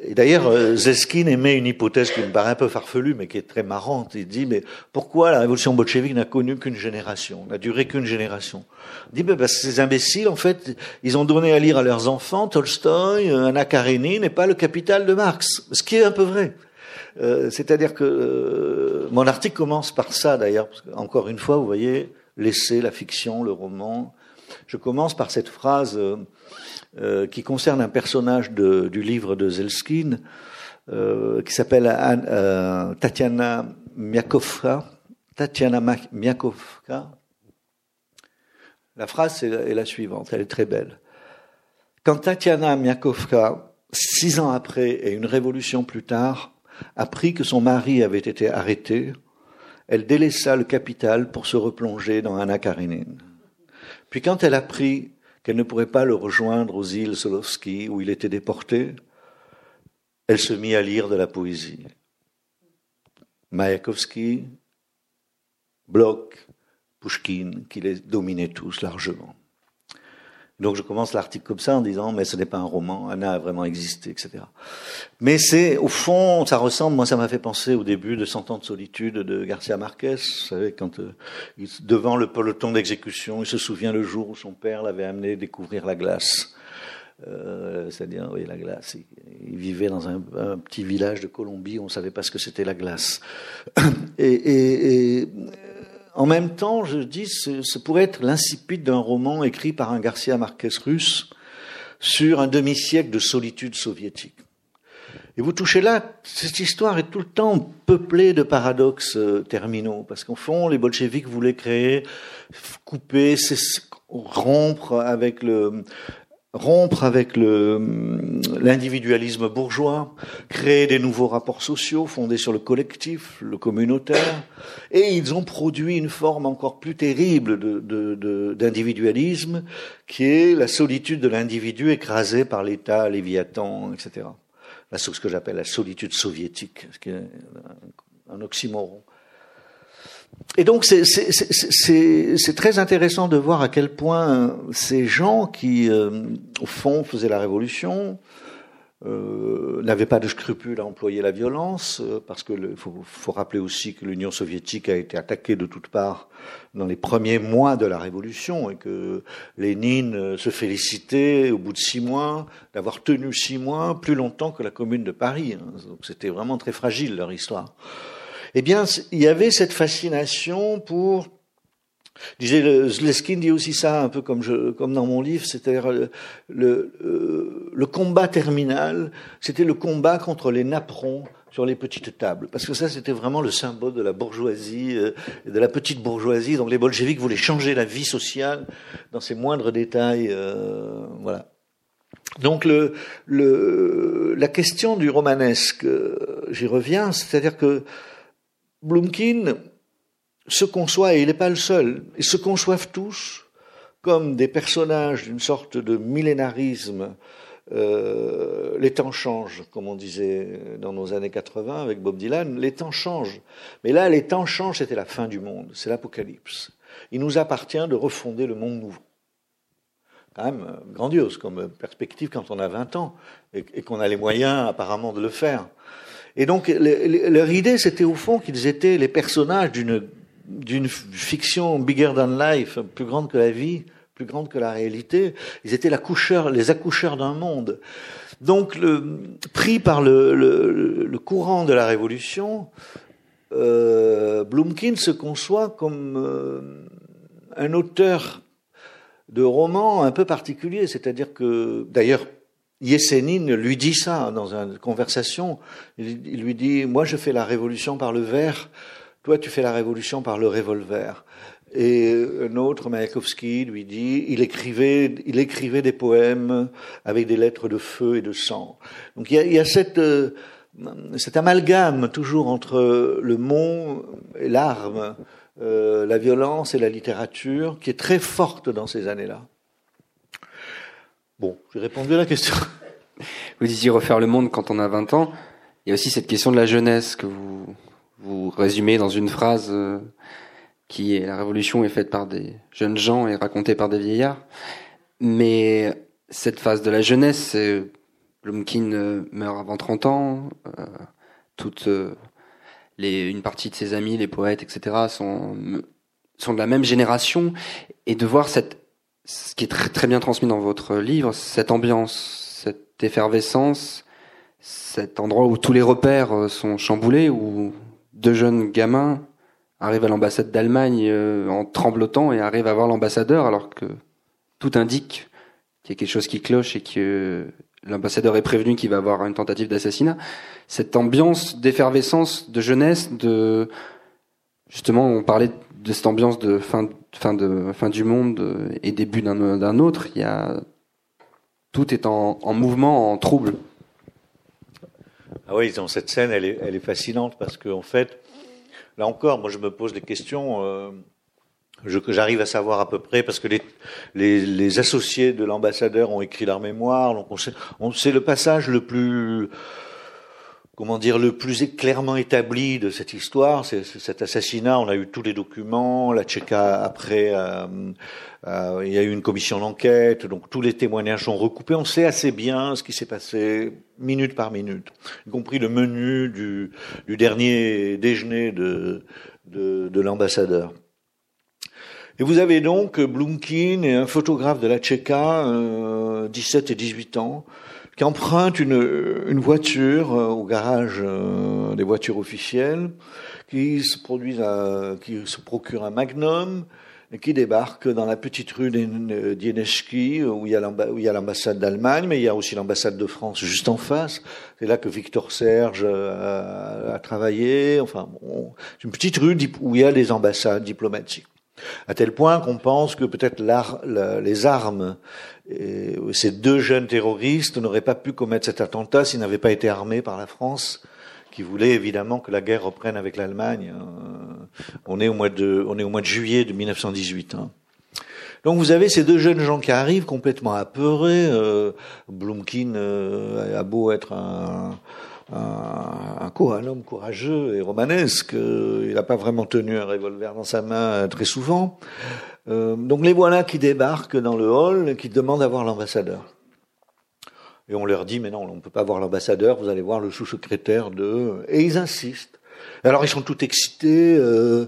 [SPEAKER 3] et d'ailleurs, euh, Zeskin émet une hypothèse qui me paraît un peu farfelue, mais qui est très marrante. Il dit, mais pourquoi la révolution bolchevique n'a connu qu'une génération, n'a duré qu'une génération? Il dit, ben, parce que ces imbéciles, en fait, ils ont donné à lire à leurs enfants Tolstoï, Anna Karenine, et pas le Capital de Marx. Ce qui est un peu vrai. Euh, C'est-à-dire que euh, mon article commence par ça, d'ailleurs. Encore une fois, vous voyez, l'essai, la fiction, le roman. Je commence par cette phrase... Euh, euh, qui concerne un personnage du livre de Zelskin euh, qui s'appelle Tatiana Miakovka. Tatiana Miakovka. La phrase est, la suivante, elle est très belle. Quand Tatiana Miakovka, six ans après et une révolution plus tard, apprit que son mari avait été arrêté, elle délaissa le capital pour se replonger dans Anna Karenine. Puis quand elle apprit qu'elle ne pourrait pas le rejoindre aux îles Solovski où il était déporté, elle se mit à lire de la poésie. Mayakovsky, Bloch, Pushkin, qui les dominaient tous largement. Donc je commence l'article comme ça en disant mais ce n'est pas un roman, Anna a vraiment existé, etc. Mais c'est au fond, ça ressemble, moi ça m'a fait penser au début de Cent ans de solitude de Garcia Marquez. Vous savez quand euh, devant le peloton d'exécution, il se souvient le jour où son père l'avait amené découvrir la glace. Euh, c'est-à-dire, oui, la glace. Il, vivait dans un, petit village de Colombie où on ne savait pas ce que c'était la glace. Et, et, et en même temps, je dis, ce pourrait être l'incipit d'un roman écrit par un Garcia Marquez russe sur un demi-siècle de solitude soviétique. Et vous touchez là, cette histoire est tout le temps peuplée de paradoxes euh, terminaux, parce qu'en fond, les bolcheviks voulaient créer, couper, rompre avec le, rompre avec l'individualisme bourgeois, créer des nouveaux rapports sociaux fondés sur le collectif, le communautaire, et ils ont produit une forme encore plus terrible d'individualisme, qui est la solitude de l'individu écrasé par l'État, léviathan, etc. Ce que j'appelle la solitude soviétique, ce qui est un oxymoron. Et donc c'est très intéressant de voir à quel point ces gens qui, euh, au fond, faisaient la révolution, euh, n'avaient pas de scrupules à employer la violence, euh, parce que faut, faut, rappeler aussi que l'Union soviétique a été attaquée de toutes parts dans les premiers mois de la révolution, et que Lénine se félicitait au bout de six mois d'avoir tenu six mois plus longtemps que la Commune de Paris. Hein. C'était vraiment très fragile leur histoire eh bien, il y avait cette fascination pour disais, Zleskin dit aussi ça, un peu comme, dans mon livre, c'est-à-dire euh, le, combat terminal, c'était le combat contre les napperons sur les petites tables, parce que ça, c'était vraiment le symbole de la bourgeoisie, euh, de la petite bourgeoisie. Donc les bolcheviks voulaient changer la vie sociale dans ses moindres détails, euh, voilà. Donc la question du romanesque, j'y reviens, c'est-à-dire que Blumkin se conçoit, et il n'est pas le seul, ils se conçoivent tous comme des personnages d'une sorte de millénarisme. Euh, les temps changent, comme on disait dans nos années 80 avec Bob Dylan, les temps changent. Mais là, les temps changent, c'était la fin du monde, c'est l'apocalypse. Il nous appartient de refonder le monde nouveau. Quand même euh, grandiose comme perspective quand on a 20 ans et, et qu'on a les moyens apparemment de le faire. Et donc, leur idée, c'était au fond qu'ils étaient les personnages d'une fiction bigger than life, plus grande que la vie, plus grande que la réalité. Ils étaient les accoucheurs d'un monde. Donc, pris par le, courant de la Révolution, euh, Blumkin se conçoit comme euh, un auteur de romans un peu particulier, c'est-à-dire que, d'ailleurs, Yesenin lui dit ça dans une conversation. Il, lui dit Moi, je fais la révolution par le verre, toi, tu fais la révolution par le revolver. Et un autre, Mayakovsky, lui dit il écrivait, il écrivait des poèmes avec des lettres de feu et de sang. Donc il y a, il y a cette, euh, cet amalgame toujours entre le mot et l'arme, euh, la violence et la littérature, qui est très forte dans ces années-là. Bon, j'ai répondu à la question.
[SPEAKER 2] Vous disiez refaire le monde quand on a 20 ans. Il y a aussi cette question de la jeunesse que vous, vous résumez dans une phrase euh, qui est la révolution est faite par des jeunes gens et racontée par des vieillards. Mais cette phase de la jeunesse, Blumkin euh, meurt avant 30 ans, euh, toute les, une partie de ses amis, les poètes, etc., sont, sont de la même génération, et de voir cette ce qui est très, très bien transmis dans votre livre, cette ambiance, cette effervescence, cet endroit où tous les repères euh, sont chamboulés, où deux jeunes gamins arrivent à l'ambassade d'Allemagne euh, en tremblotant et arrivent à voir l'ambassadeur alors que tout indique qu'il y a quelque chose qui cloche et que l'ambassadeur est prévenu qu'il va avoir une tentative d'assassinat. Cette ambiance d'effervescence, de jeunesse, de justement, on parlait de cette ambiance de fin, fin, de, fin du monde et début d'un autre, il y a, tout est en, en, mouvement, en trouble.
[SPEAKER 3] Ah oui, dans cette scène, elle est, elle est fascinante parce qu'en en fait, là encore, moi je me pose des questions euh, j'arrive à savoir à peu près parce que les, les, les associés de l'ambassadeur ont écrit leur mémoire, donc on le passage le plus comment dire, le plus clairement établi de cette histoire, c'est cet assassinat. On a eu tous les documents. La Tchéka, après, euh, euh, il y a eu une commission d'enquête. Donc tous les témoignages sont recoupés. On sait assez bien ce qui s'est passé minute par minute, y compris le menu du, dernier déjeuner de, de, de l'ambassadeur. Et vous avez donc Blumkin et un photographe de la Tchéka, euh, 17 et 18 ans, qui emprunte une, une voiture euh, au garage euh, des voitures officielles, qui se produisent à, qui se procure un Magnum et qui débarque dans la petite rue d'Ieneschki où il y a l'ambassade d'Allemagne, mais il y a aussi l'ambassade de France juste en face. C'est là que Victor Serge a, a travaillé. Enfin, bon, c'est une petite rue où il y a des ambassades diplomatiques. À tel point qu'on pense que peut-être les armes, ces deux jeunes terroristes n'auraient pas pu commettre cet attentat s'ils n'avaient pas été armés par la France, qui voulait évidemment que la guerre reprenne avec l'Allemagne. Euh, on est au mois de, on est au mois de juillet de 1918. Hein. Donc vous avez ces deux jeunes gens qui arrivent complètement apeurés. Euh, Blumkin euh, a beau être un, un, un, homme courageux et romanesque. Il n'a pas vraiment tenu un revolver dans sa main très souvent. Euh, donc les voilà qui débarquent dans le hall et qui demandent à voir l'ambassadeur. Et on leur dit, mais non, on ne peut pas voir l'ambassadeur, vous allez voir le sous-secrétaire de... Et ils insistent. Alors ils sont tout excités. Euh,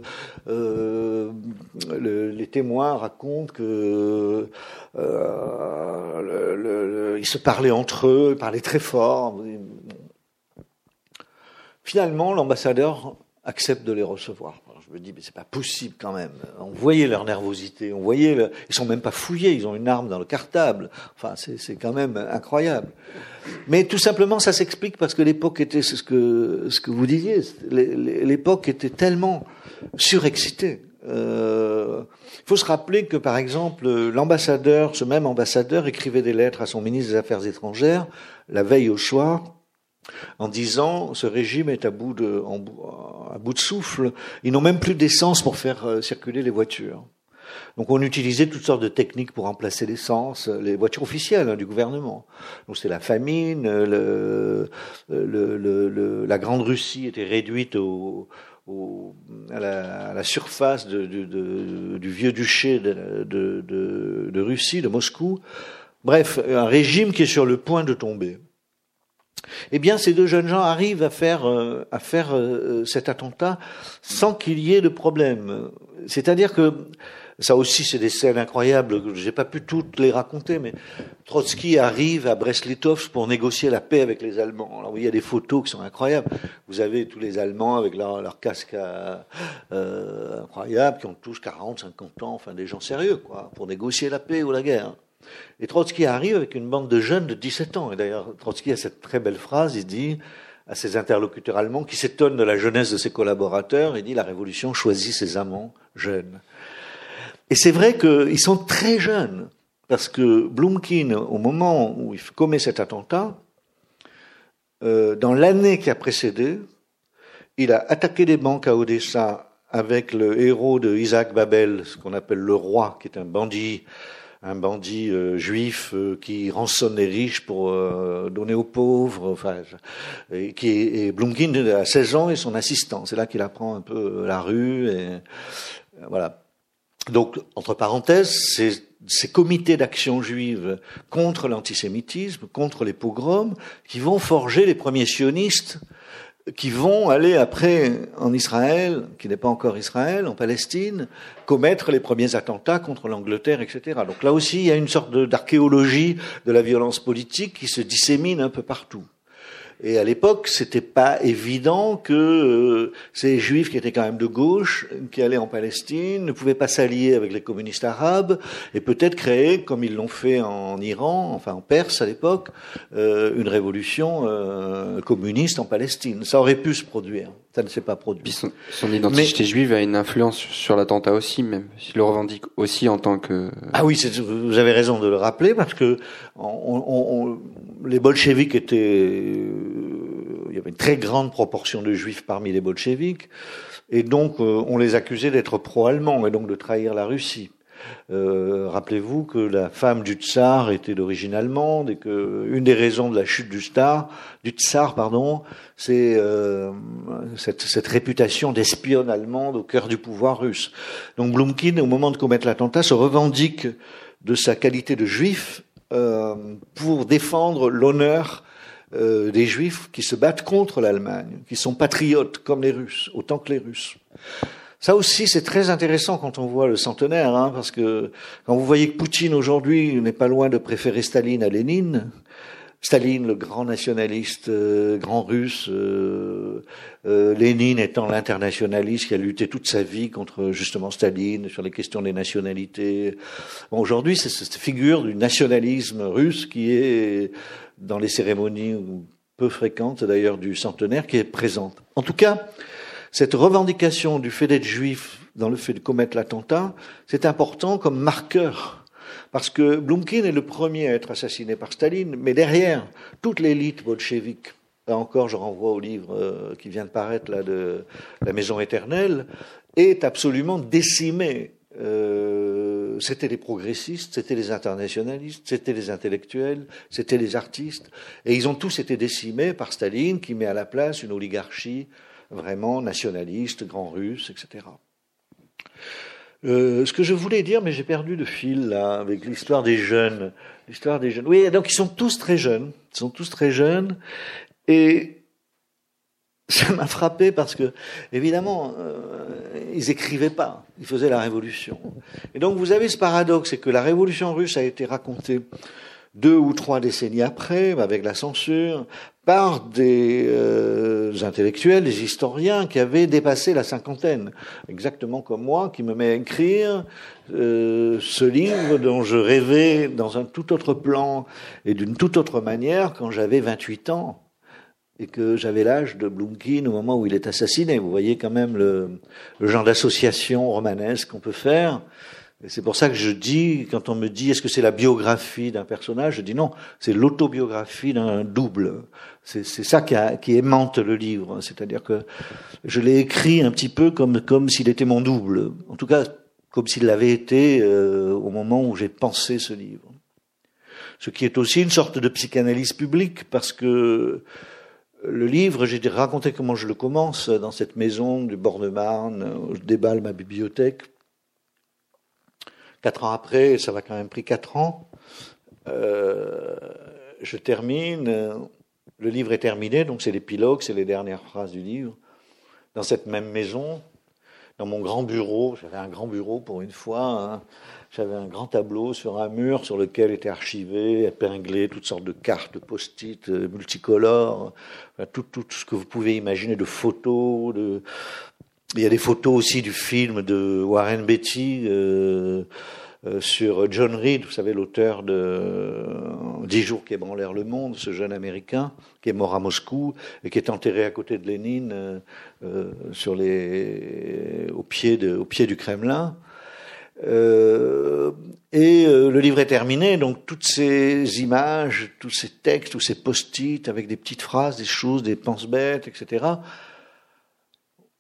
[SPEAKER 3] euh, le, les témoins racontent que euh, ils se parlaient entre eux, ils parlaient très fort. Finalement, l'ambassadeur accepte de les recevoir. Je me dis, mais c'est pas possible quand même. On voyait leur nervosité, on voyait, le... ils sont même pas fouillés, ils ont une arme dans le cartable. Enfin, c'est quand même incroyable. Mais tout simplement, ça s'explique parce que l'époque était, ce que ce que vous disiez, l'époque était tellement surexcitée. Euh, il faut se rappeler que, par exemple, l'ambassadeur, ce même ambassadeur, écrivait des lettres à son ministre des Affaires étrangères la veille au soir en disant ce régime est à bout de, souffle. Ils n'ont même plus d'essence pour faire euh, circuler les voitures. Donc on utilisait toutes sortes de techniques pour remplacer l'essence, les voitures officielles hein, du gouvernement. Donc c'est la famine, le, le, la Grande Russie était réduite à, la, surface du vieux duché de Russie, de Moscou. Bref, un régime qui est sur le point de tomber. Eh bien, ces deux jeunes gens arrivent à faire, euh, à faire euh, cet attentat sans qu'il y ait de problème. C'est-à-dire que ça aussi, c'est des scènes incroyables. J'ai pas pu toutes les raconter, mais Trotsky arrive à Brest-Litovsk pour négocier la paix avec les Allemands. Alors, il y a des photos qui sont incroyables. Vous avez tous les Allemands avec leur, leur casque euh, incroyable, qui ont tous 40, 50 ans, enfin des gens sérieux, quoi, pour négocier la paix ou la guerre. Et Trotsky arrive avec une bande de jeunes de 17 ans. Et d'ailleurs, Trotsky a cette très belle phrase, il dit à ses interlocuteurs allemands, qui s'étonnent de la jeunesse de ses collaborateurs, il dit la révolution choisit ses amants jeunes. Et c'est vrai qu'ils sont très jeunes, parce que Blumkin, au moment où il commet cet attentat, euh, dans l'année qui a précédé, il a attaqué des banques à Odessa avec le héros de Isaac Babel, ce qu'on appelle le roi, qui est un bandit un bandit euh, juif euh, qui rançonne les riches pour euh, donner aux pauvres. Enfin, et, qui est, Blumkin a 16 ans et son assistant. C'est là qu'il apprend un peu la rue. Et, voilà. Donc, entre parenthèses, ces comités d'action juive contre l'antisémitisme, contre les pogroms, qui vont forger les premiers sionistes qui vont aller après en Israël, qui n'est pas encore Israël, en Palestine, commettre les premiers attentats contre l'Angleterre, etc. Donc là aussi, il y a une sorte d'archéologie de la violence politique qui se dissémine un peu partout. Et à l'époque, c'était pas évident que euh, ces juifs qui étaient quand même de gauche, qui allaient en Palestine, ne pouvaient pas s'allier avec les communistes arabes et peut-être créer, comme ils l'ont fait en Iran, enfin en Perse à l'époque, euh, une révolution euh, communiste en Palestine. Ça aurait pu se produire. Ça ne s'est pas produit.
[SPEAKER 2] son, son, identité juive a une influence sur l'attentat aussi, même. Il le revendique aussi en tant que.
[SPEAKER 3] Ah oui, vous avez raison de le rappeler parce que on, on, les bolcheviks étaient il y avait une très grande proportion de juifs parmi les bolcheviks, et donc euh, on les accusait d'être pro-allemands et donc de trahir la Russie. Euh, Rappelez-vous que la femme du tsar était d'origine allemande et que une des raisons de la chute du tsar, du tsar pardon, c'est euh, cette, réputation d'espionne allemande au cœur du pouvoir russe. Donc Blumkin, au moment de commettre l'attentat, se revendique de sa qualité de juif euh, pour défendre l'honneur des juifs qui se battent contre l'Allemagne, qui sont patriotes comme les Russes, autant que les Russes. Ça aussi, c'est très intéressant quand on voit le centenaire, hein, parce que quand vous voyez que Poutine aujourd'hui n'est pas loin de préférer Staline à Lénine, Staline, le grand nationaliste, euh, grand russe, euh, euh, Lénine étant l'internationaliste qui a lutté toute sa vie contre justement Staline sur les questions des nationalités. Bon, aujourd'hui, c'est cette figure du nationalisme russe qui est dans les cérémonies peu fréquentes d'ailleurs du centenaire qui est présente. En tout cas, cette revendication du fait d'être juif dans le fait de commettre l'attentat, c'est important comme marqueur. Parce que Blumkin est le premier à être assassiné par Staline, mais derrière, toute l'élite bolchevique, là encore je renvoie au livre euh, qui vient de paraître là de La Maison éternelle, est absolument décimée. Euh, c'était les progressistes, c'était les internationalistes, c'était les intellectuels, c'était les artistes, et ils ont tous été décimés par Staline qui met à la place une oligarchie vraiment nationaliste, grand russe, etc. Euh, ce que je voulais dire, mais j'ai perdu de fil là avec l'histoire des jeunes, l'histoire des jeunes. Oui, donc ils sont tous très jeunes, ils sont tous très jeunes, et ça m'a frappé parce que, évidemment, euh, ils écrivaient pas, ils faisaient la révolution. Et donc vous avez ce paradoxe, c'est que la révolution russe a été racontée deux ou trois décennies après, avec la censure, par des euh, intellectuels, des historiens qui avaient dépassé la cinquantaine, exactement comme moi, qui me met à écrire euh, ce livre dont je rêvais dans un tout autre plan et d'une toute autre manière quand j'avais 28 ans et que j'avais l'âge de Blumkin au moment où il est assassiné. Vous voyez quand même le, le genre d'association romanesque qu'on peut faire. C'est pour ça que je dis, quand on me dit est-ce que c'est la biographie d'un personnage, je dis non, c'est l'autobiographie d'un double. C'est ça qui, a, qui, aimante le livre. C'est-à-dire que je l'ai écrit un petit peu comme, comme s'il était mon double. En tout cas, comme s'il l'avait été euh, au moment où j'ai pensé ce livre. Ce qui est aussi une sorte de psychanalyse publique, parce que le livre, j'ai raconté comment je le commence dans cette maison du bord de Marne, où je déballe ma bibliothèque. Quatre ans après, ça va quand même pris quatre ans, euh, je termine, le livre est terminé, donc c'est l'épilogue, c'est les dernières phrases du livre. Dans cette même maison, dans mon grand bureau, j'avais un grand bureau pour une fois, hein, j'avais un grand tableau sur un mur sur lequel étaient archivées, épinglées toutes sortes de cartes, de post-it euh, multicolores, tout, tout, ce que vous pouvez imaginer de photos. De... Il y a des photos aussi du film de Warren Beatty, euh, euh, sur John Reed, vous savez, l'auteur de Dix jours qui ébranlèrent le monde, ce jeune Américain qui est mort à Moscou et qui est enterré à côté de Lénine euh, euh, sur les, au, pied de, au pied du Kremlin. Euh, et le livre est terminé, donc toutes ces images, tous ces textes, tous ces post-it avec des petites phrases, des choses, des penses-bêtes, etc.,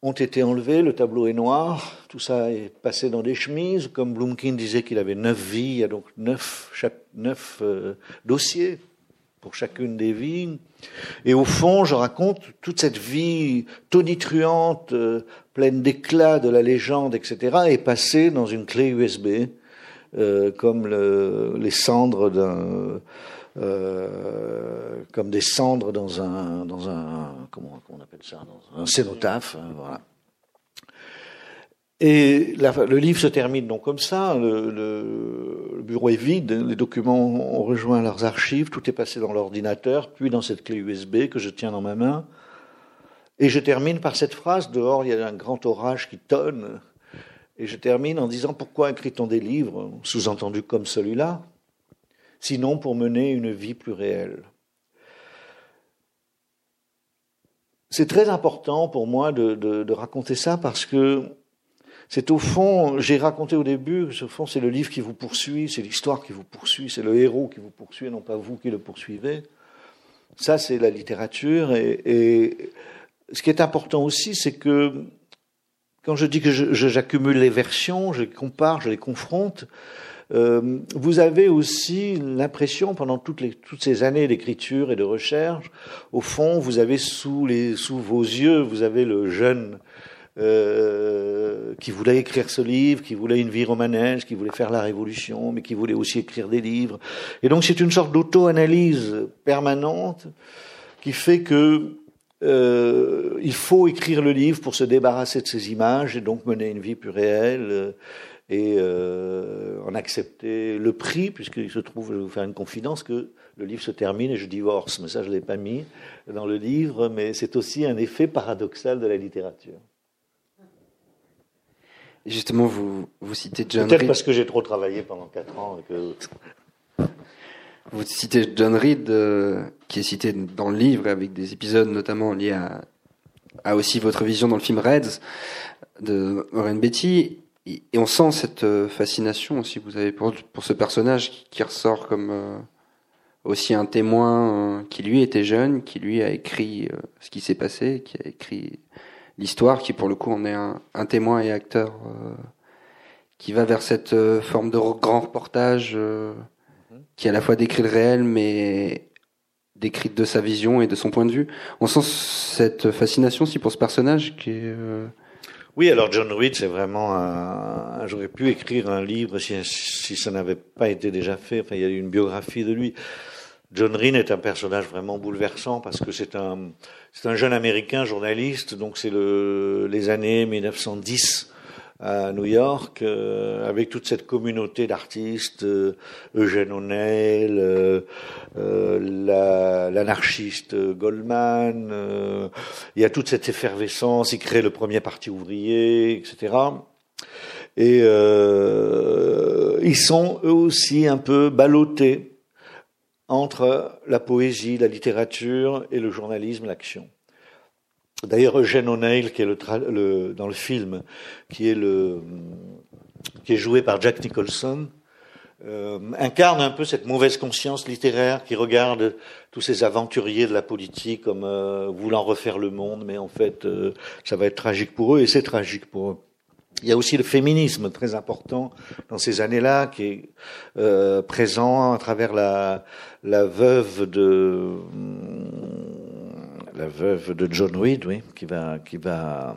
[SPEAKER 3] ont été enlevés, le tableau est noir, tout ça est passé dans des chemises. Comme Blumkin disait qu'il avait neuf vies, il y a donc neuf, neuf euh, dossiers pour chacune des vies. Et au fond, je raconte toute cette vie tonitruante, euh, pleine d'éclat de la légende, etc., est passée dans une clé USB, euh, comme le, les cendres d'un euh, comme des cendres dans un, dans un comment, on appelle ça, un cénotaphe. Hein, voilà. Et le livre se termine donc comme ça. Le, le, bureau est vide, les documents ont rejoint leurs archives, tout est passé dans l'ordinateur, puis dans cette clé USB que je tiens dans ma main. Et je termine par cette phrase dehors, il y a un grand orage qui tonne. Et je termine en disant pourquoi écrit-on des livres, sous-entendu comme celui-là? Sinon pour mener une vie plus réelle. C'est très important pour moi de, raconter ça parce que c'est au fond, j'ai raconté au début, fond c'est le livre qui vous poursuit, c'est l'histoire qui vous poursuit, c'est le héros qui vous poursuit, non pas vous qui le poursuivez. Ça c'est la littérature et, et, ce qui est important aussi, c'est que quand je dis que j'accumule les versions, je compare, je les confronte, euh, vous avez aussi l'impression, pendant toutes, ces années d'écriture et de recherche, au fond, vous avez sous, vos yeux, vous avez le jeune euh, qui voulait écrire ce livre, qui voulait une vie romanesque, qui voulait faire la révolution, mais qui voulait aussi écrire des livres. Et donc c'est une sorte d'auto-analyse permanente qui fait que euh, il faut écrire le livre pour se débarrasser de ces images et donc mener une vie plus réelle et euh, en accepter le prix, puisqu'il se trouve, je vais vous faire une confidence, que le livre se termine et je divorce. Mais ça, je ne l'ai pas mis dans le livre, mais c'est aussi un effet paradoxal de la littérature.
[SPEAKER 2] Justement, vous, vous citez John
[SPEAKER 3] Peut-être parce que j'ai trop travaillé pendant quatre ans. que...
[SPEAKER 2] Vous citez John Reed, euh, qui est cité dans le livre, avec des épisodes notamment liés à, à aussi votre vision dans le film Reds de Warren Beatty et on sent cette euh, fascination aussi vous avez pour, pour ce personnage qui, ressort comme euh, aussi un témoin euh, qui lui était jeune, qui lui a écrit ce qui s'est passé, qui a écrit l'histoire, qui pour le coup en est un, un témoin et acteur qui va vers cette forme de grand reportage qui à la fois décrit le réel mais décrit de sa vision et de son point de vue. On sent cette fascination aussi pour ce personnage qui est
[SPEAKER 3] oui, alors John Reed, c'est vraiment un... J'aurais pu écrire un livre si, ça n'avait pas été déjà fait. Enfin, il y a une biographie de lui. John Reed est un personnage vraiment bouleversant parce que c'est un, c'est un jeune américain journaliste, donc c'est le, les années 1910 à New York, euh, avec toute cette communauté d'artistes, euh, Eugène O'Neill, euh, l'anarchiste Goldman, il y a toute cette effervescence, il crée le premier parti ouvrier, etc. Et ils sont eux aussi un peu ballottés entre la poésie, la littérature et le journalisme, l'action. D'ailleurs, Eugène O'Neill, qui est le, dans le film, qui est, le, qui est joué par Jack Nicholson, euh, incarne un peu cette mauvaise conscience littéraire qui regarde tous ces aventuriers de la politique comme euh, voulant refaire le monde, mais en fait, euh, ça va être tragique pour eux, et c'est tragique pour eux. Il y a aussi le féminisme très important dans ces années-là, qui est euh, présent à travers la, la veuve de la veuve de John Reed, oui, qui va, qui va,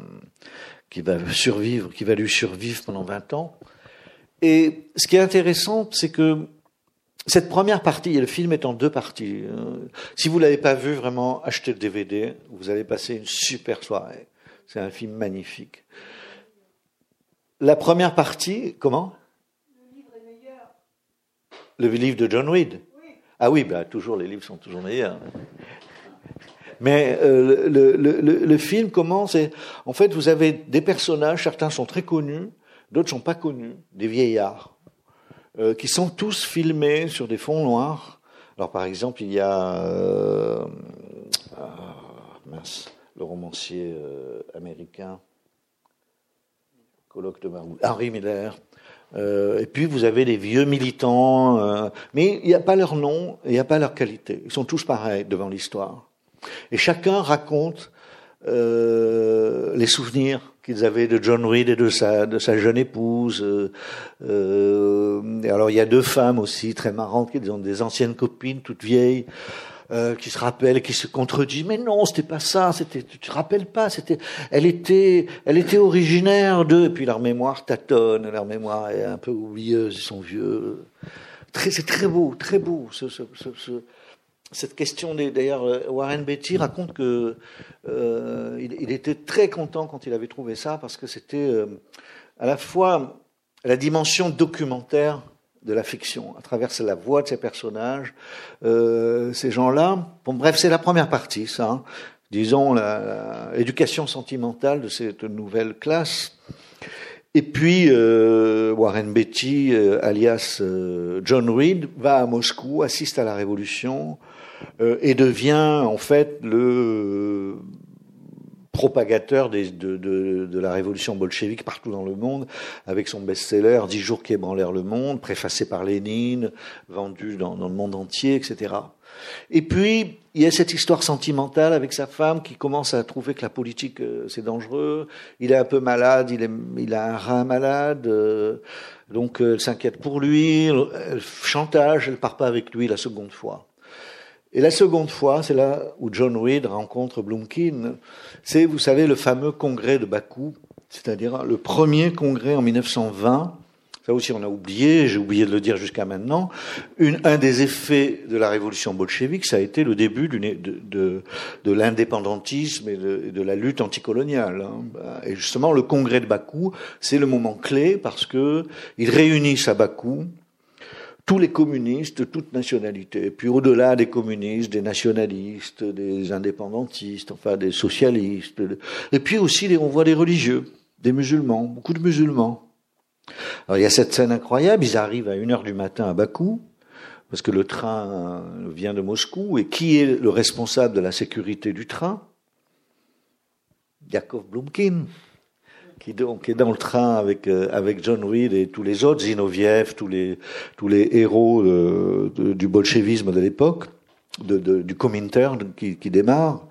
[SPEAKER 3] qui va survivre, qui va lui survivre pendant 20 ans. Et ce qui est intéressant, c'est que cette première partie, et le film est en deux parties. Euh, si vous l'avez pas vu, vraiment, achetez le DVD. Vous allez passer une super soirée. C'est un film magnifique. La première partie, comment? Le livre est meilleur. Le livre de John Reed? Oui. Ah oui, bah, toujours les livres sont toujours meilleurs. Mais euh, le, film commence et en fait vous avez des personnages, certains sont très connus, d'autres sont pas connus, des vieillards. euh, qui sont tous filmés sur des fonds noirs. Alors par exemple, il y a euh, ah, mince, le romancier américain, colloque de Marou, Henry Miller. Et puis vous avez des vieux militants, mais il n'y a pas leur nom, il n'y a pas leur qualité. Ils sont tous pareils devant l'histoire. Et chacun raconte euh, les souvenirs qu'ils avaient de John Reed et de sa, de sa jeune épouse. Euh, euh, et alors il y a deux femmes aussi très marrantes qui ont des anciennes copines toutes vieilles. Qui se rappellent, qui se contredisent. Mais non, c'était pas ça. C'était, tu te rappelles pas. C'était, elle était, elle était originaire de. Et puis leur mémoire tâtonne, leur mémoire est un peu oublieuse. Ils sont vieux. C'est très beau, très beau. Ce cette question, d'ailleurs, euh, Warren Beatty raconte que euh, il, était très content quand il avait trouvé ça parce que c'était euh, à la fois la dimension documentaire de la fiction, à travers la voix de ces personnages, euh, ces gens-là. Bon, bref, c'est la première partie, ça. Hein. Disons l'éducation sentimentale de cette nouvelle classe. Et puis euh, Warren Beatty, euh, alias euh, John Reed, va à Moscou, assiste à la révolution et devient en fait le propagateur des, de, de, de, la révolution bolchevique partout dans le monde, avec son best-seller Dix jours qui ébranlèrent le monde, préfacé par Lénine, vendu dans, dans, le monde entier, etc. Et puis, il y a cette histoire sentimentale avec sa femme qui commence à trouver que la politique, euh, c'est dangereux. Il est un peu malade, il, est, il a un rein malade, euh, donc euh, elle s'inquiète pour lui, elle chantage, elle part pas avec lui la seconde fois. Et la seconde fois, c'est là où John Reed rencontre Blumkin. C'est, vous savez, le fameux congrès de Bakou, c'est-à-dire le premier congrès en 1920. Ça aussi, on a oublié, j'ai oublié de le dire jusqu'à maintenant. Un des effets de la révolution bolchevique, ça a été le début de, l'indépendantisme et de, de, la lutte anticoloniale. Hein. Et justement, le congrès de Bakou, c'est le moment clé parce que ils réunissent à Bakou tous les communistes de toute nationalité, puis au-delà des communistes, des nationalistes, des indépendantistes, enfin des socialistes, et puis aussi on voit des religieux, des musulmans, beaucoup de musulmans. Alors il y a cette scène incroyable, ils arrivent à une heure du matin à Bakou, parce que le train vient de Moscou, et qui est le responsable de la sécurité du train? Yakov Blumkin qui donc est dans le train avec euh, avec John Reed et tous les autres, Zinoviev, tous les tous les héros de, du bolchevisme de l'époque, du Comintern qui, qui démarre.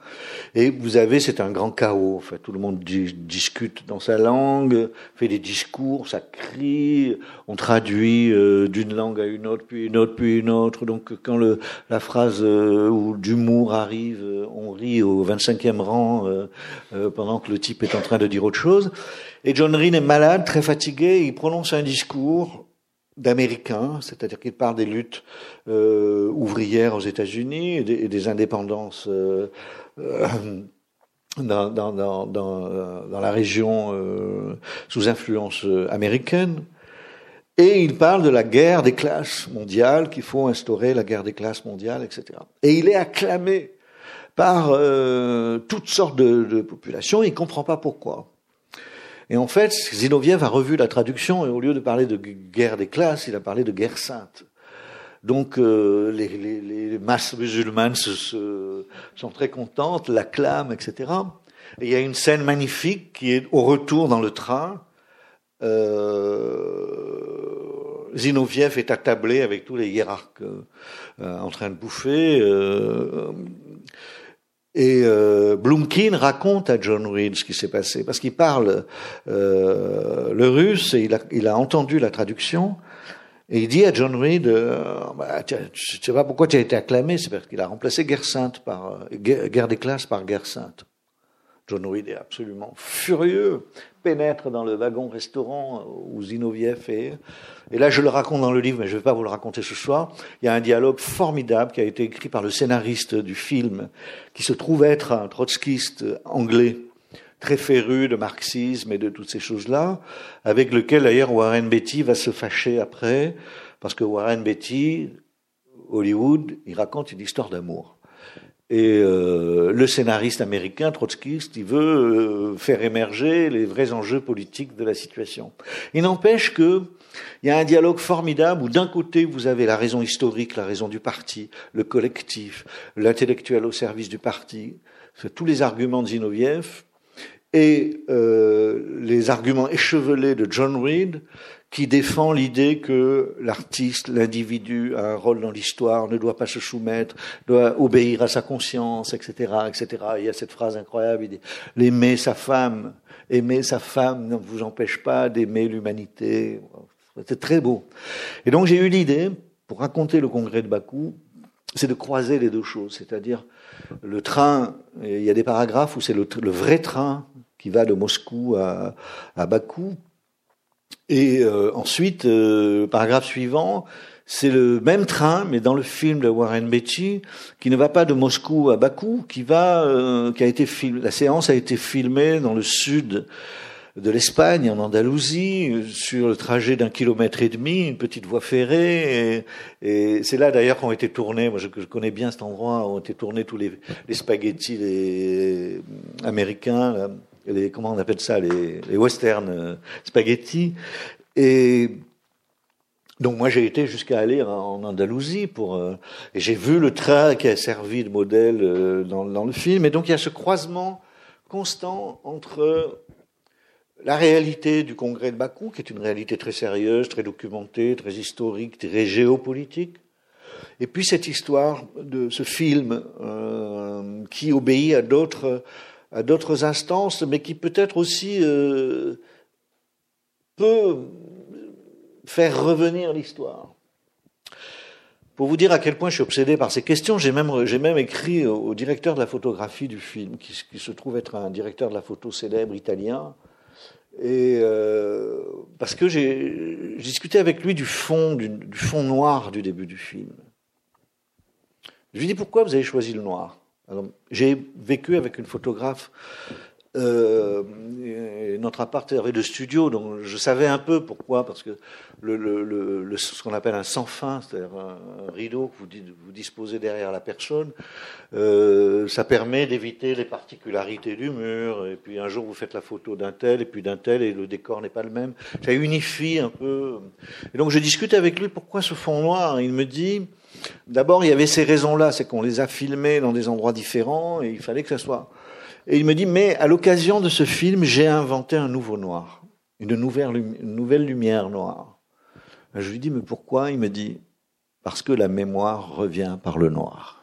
[SPEAKER 3] Et vous avez, c'est un grand chaos. Enfin, tout le monde discute dans sa langue, fait des discours, ça crie, on traduit euh, d'une langue à une autre, puis une autre, puis une autre. Donc, quand le, la phrase euh, ou d'humour arrive, euh, on rit au 25e rang euh, euh, pendant que le type est en train de dire autre chose. Et John Reed est malade, très fatigué, il prononce un discours d'américains, c'est-à-dire qu'il parle des luttes euh, ouvrières aux États-Unis et, des indépendances euh, euh, dans, la région sous influence américaine. Et il parle de la guerre des classes mondiales, qu'il faut instaurer la guerre des classes mondiales, etc. Et il est acclamé par toutes sortes de populations, il ne comprend pas pourquoi. Et en fait, Zinoviev a revu la traduction et au lieu de parler de guerre des classes, il a parlé de guerre sainte. Donc euh, les, masses musulmanes sont très contentes, l'acclament, etc. Et il y a une scène magnifique qui est au retour dans le train. Euh, Zinoviev est attablé avec tous les hiérarques euh, en train de bouffer. Euh, et euh, Blumkin raconte à John Reed ce qui s'est passé, parce qu'il parle euh, le russe et il a, il a, entendu la traduction. Et il dit à John Reed, euh, bah, tu, sais pas pourquoi tu as été acclamé, c'est parce qu'il a remplacé Guerre Sainte par guerre, guerre des classes par Guerre Sainte. Reed est absolument furieux, pénètre dans le wagon-restaurant où Zinoviev est. Et là, je le raconte dans le livre, mais je ne vais pas vous le raconter ce soir. Il y a un dialogue formidable qui a été écrit par le scénariste du film, qui se trouve être un trotskiste anglais, très féru de marxisme et de toutes ces choses-là, avec lequel d'ailleurs Warren Beatty va se fâcher après, parce que Warren Beatty, Hollywood, il raconte une histoire d'amour. Et euh, le scénariste américain, trotskiste, il veut euh, faire émerger les vrais enjeux politiques de la situation. Il n'empêche que il y a un dialogue formidable où d'un côté vous avez la raison historique, la raison du parti, le collectif, l'intellectuel au service du parti, tous les arguments de Zinoviev, et euh, les arguments échevelés de John Reed, qui défend l'idée que l'artiste, l'individu a un rôle dans l'histoire, ne doit pas se soumettre, doit obéir à sa conscience, etc., etc. Il y a cette phrase incroyable, il dit, l'aimer sa femme, aimer sa femme ne vous empêche pas d'aimer l'humanité. C'était très beau. Et donc j'ai eu l'idée, pour raconter le congrès de Bakou, c'est de croiser les deux choses, c'est-à-dire le train, il y a des paragraphes où c'est le, vrai train qui va de Moscou à, à Bakou, et euh, ensuite, euh, paragraphe suivant, c'est le même train, mais dans le film de Warren Beatty, qui ne va pas de Moscou à Bakou, qui va, euh, qui a été filmé. La séance a été filmée dans le sud de l'Espagne, en Andalousie, sur le trajet d'un kilomètre et demi, une petite voie ferrée. Et, c'est là d'ailleurs qu'ont été tournés, moi je, connais bien cet endroit, ont été tournés tous les, les spaghettis les américains. Là les, comment on appelle ça, les, les western euh, spaghetti. Et donc moi j'ai été jusqu'à aller en Andalousie pour euh, et j'ai vu le train qui a servi de modèle euh, dans, le film. Et donc il y a ce croisement constant entre la réalité du congrès de Bakou, qui est une réalité très sérieuse, très documentée, très historique, très géopolitique, et puis cette histoire de ce film qui obéit à d'autres à d'autres instances, mais qui peut-être aussi euh, peut faire revenir l'histoire. Pour vous dire à quel point je suis obsédé par ces questions, j'ai même, écrit au directeur de la photographie du film, qui, se trouve être un directeur de la photo célèbre italien, euh, parce que j'ai discuté avec lui du fond, du, du fond noir du début du film. Je lui ai dit pourquoi vous avez choisi le noir? J'ai vécu avec une photographe. Euh, notre appart avait de studio, donc je savais un peu pourquoi, parce que ce qu'on appelle un sans fin, c'est-à-dire un, rideau que vous, vous, disposez derrière la personne, euh, ça permet d'éviter les particularités du mur. Et puis un jour vous faites la photo d'un tel et puis d'un tel et le décor n'est pas le même. Ça unifie un peu. Et donc je discute avec lui pourquoi ce fond noir? Il me dit D'abord, il y avait ces raisons-là, c'est qu'on les a filmés dans des endroits différents et il fallait que ça soit. Et il me dit, mais à l'occasion de ce film, j'ai inventé un nouveau noir, une nouvelle, lumière noire. Je lui dis, mais pourquoi? Il me dit, parce que la mémoire revient par le noir.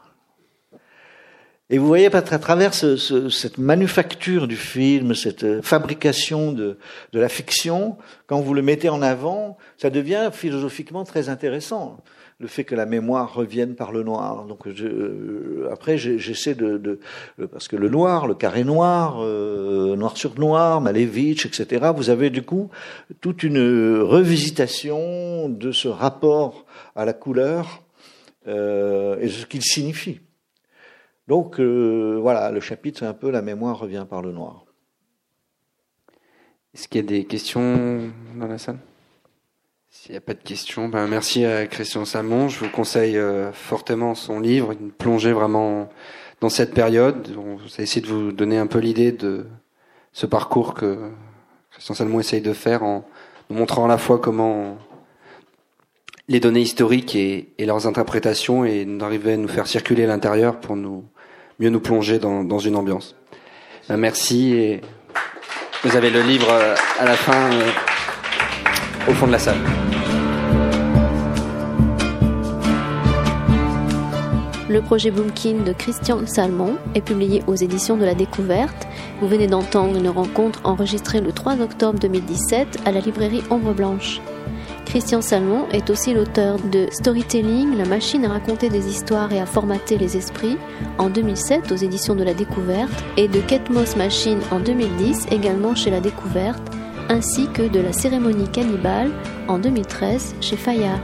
[SPEAKER 3] Et vous voyez, à travers ce, cette manufacture du film, cette fabrication de la fiction, quand vous le mettez en avant, ça devient philosophiquement très intéressant le fait que la mémoire revienne par le noir. Donc euh, après, j'essaie de, de, parce que le noir, le carré noir, euh, noir sur noir, Malevich, etc. Vous avez du coup toute une revisitation de ce rapport à la couleur euh, et ce qu'il signifie. Donc euh, voilà, le chapitre, c'est un peu la mémoire revient par le noir.
[SPEAKER 2] Est-ce qu'il y a des questions dans la salle? S'il n'y a pas de questions, ben merci à Christian Salmon. Je vous conseille euh, fortement son livre, une plongée vraiment dans cette période. On a essayé de vous donner un peu l'idée de ce parcours que Christian Salmon essaye de faire en nous montrant à la fois comment les données historiques et, leurs interprétations et d'arriver à nous faire circuler à l'intérieur pour mieux nous plonger dans, dans une ambiance. Ben merci et vous avez le livre euh, à la fin euh, au fond de la salle.
[SPEAKER 1] Le projet Bloomkin de Christian Salmon est publié aux éditions de la Découverte. Vous venez d'entendre une rencontre enregistrée le 3 octobre 2017 à la librairie Ombre Blanche. Christian Salmon est aussi l'auteur de Storytelling, la machine à raconter des histoires et à formater les esprits en 2007 aux éditions de la Découverte et de Ketmos Machine en 2010 également chez la Découverte ainsi que de la cérémonie cannibale en 2013 chez Fayard.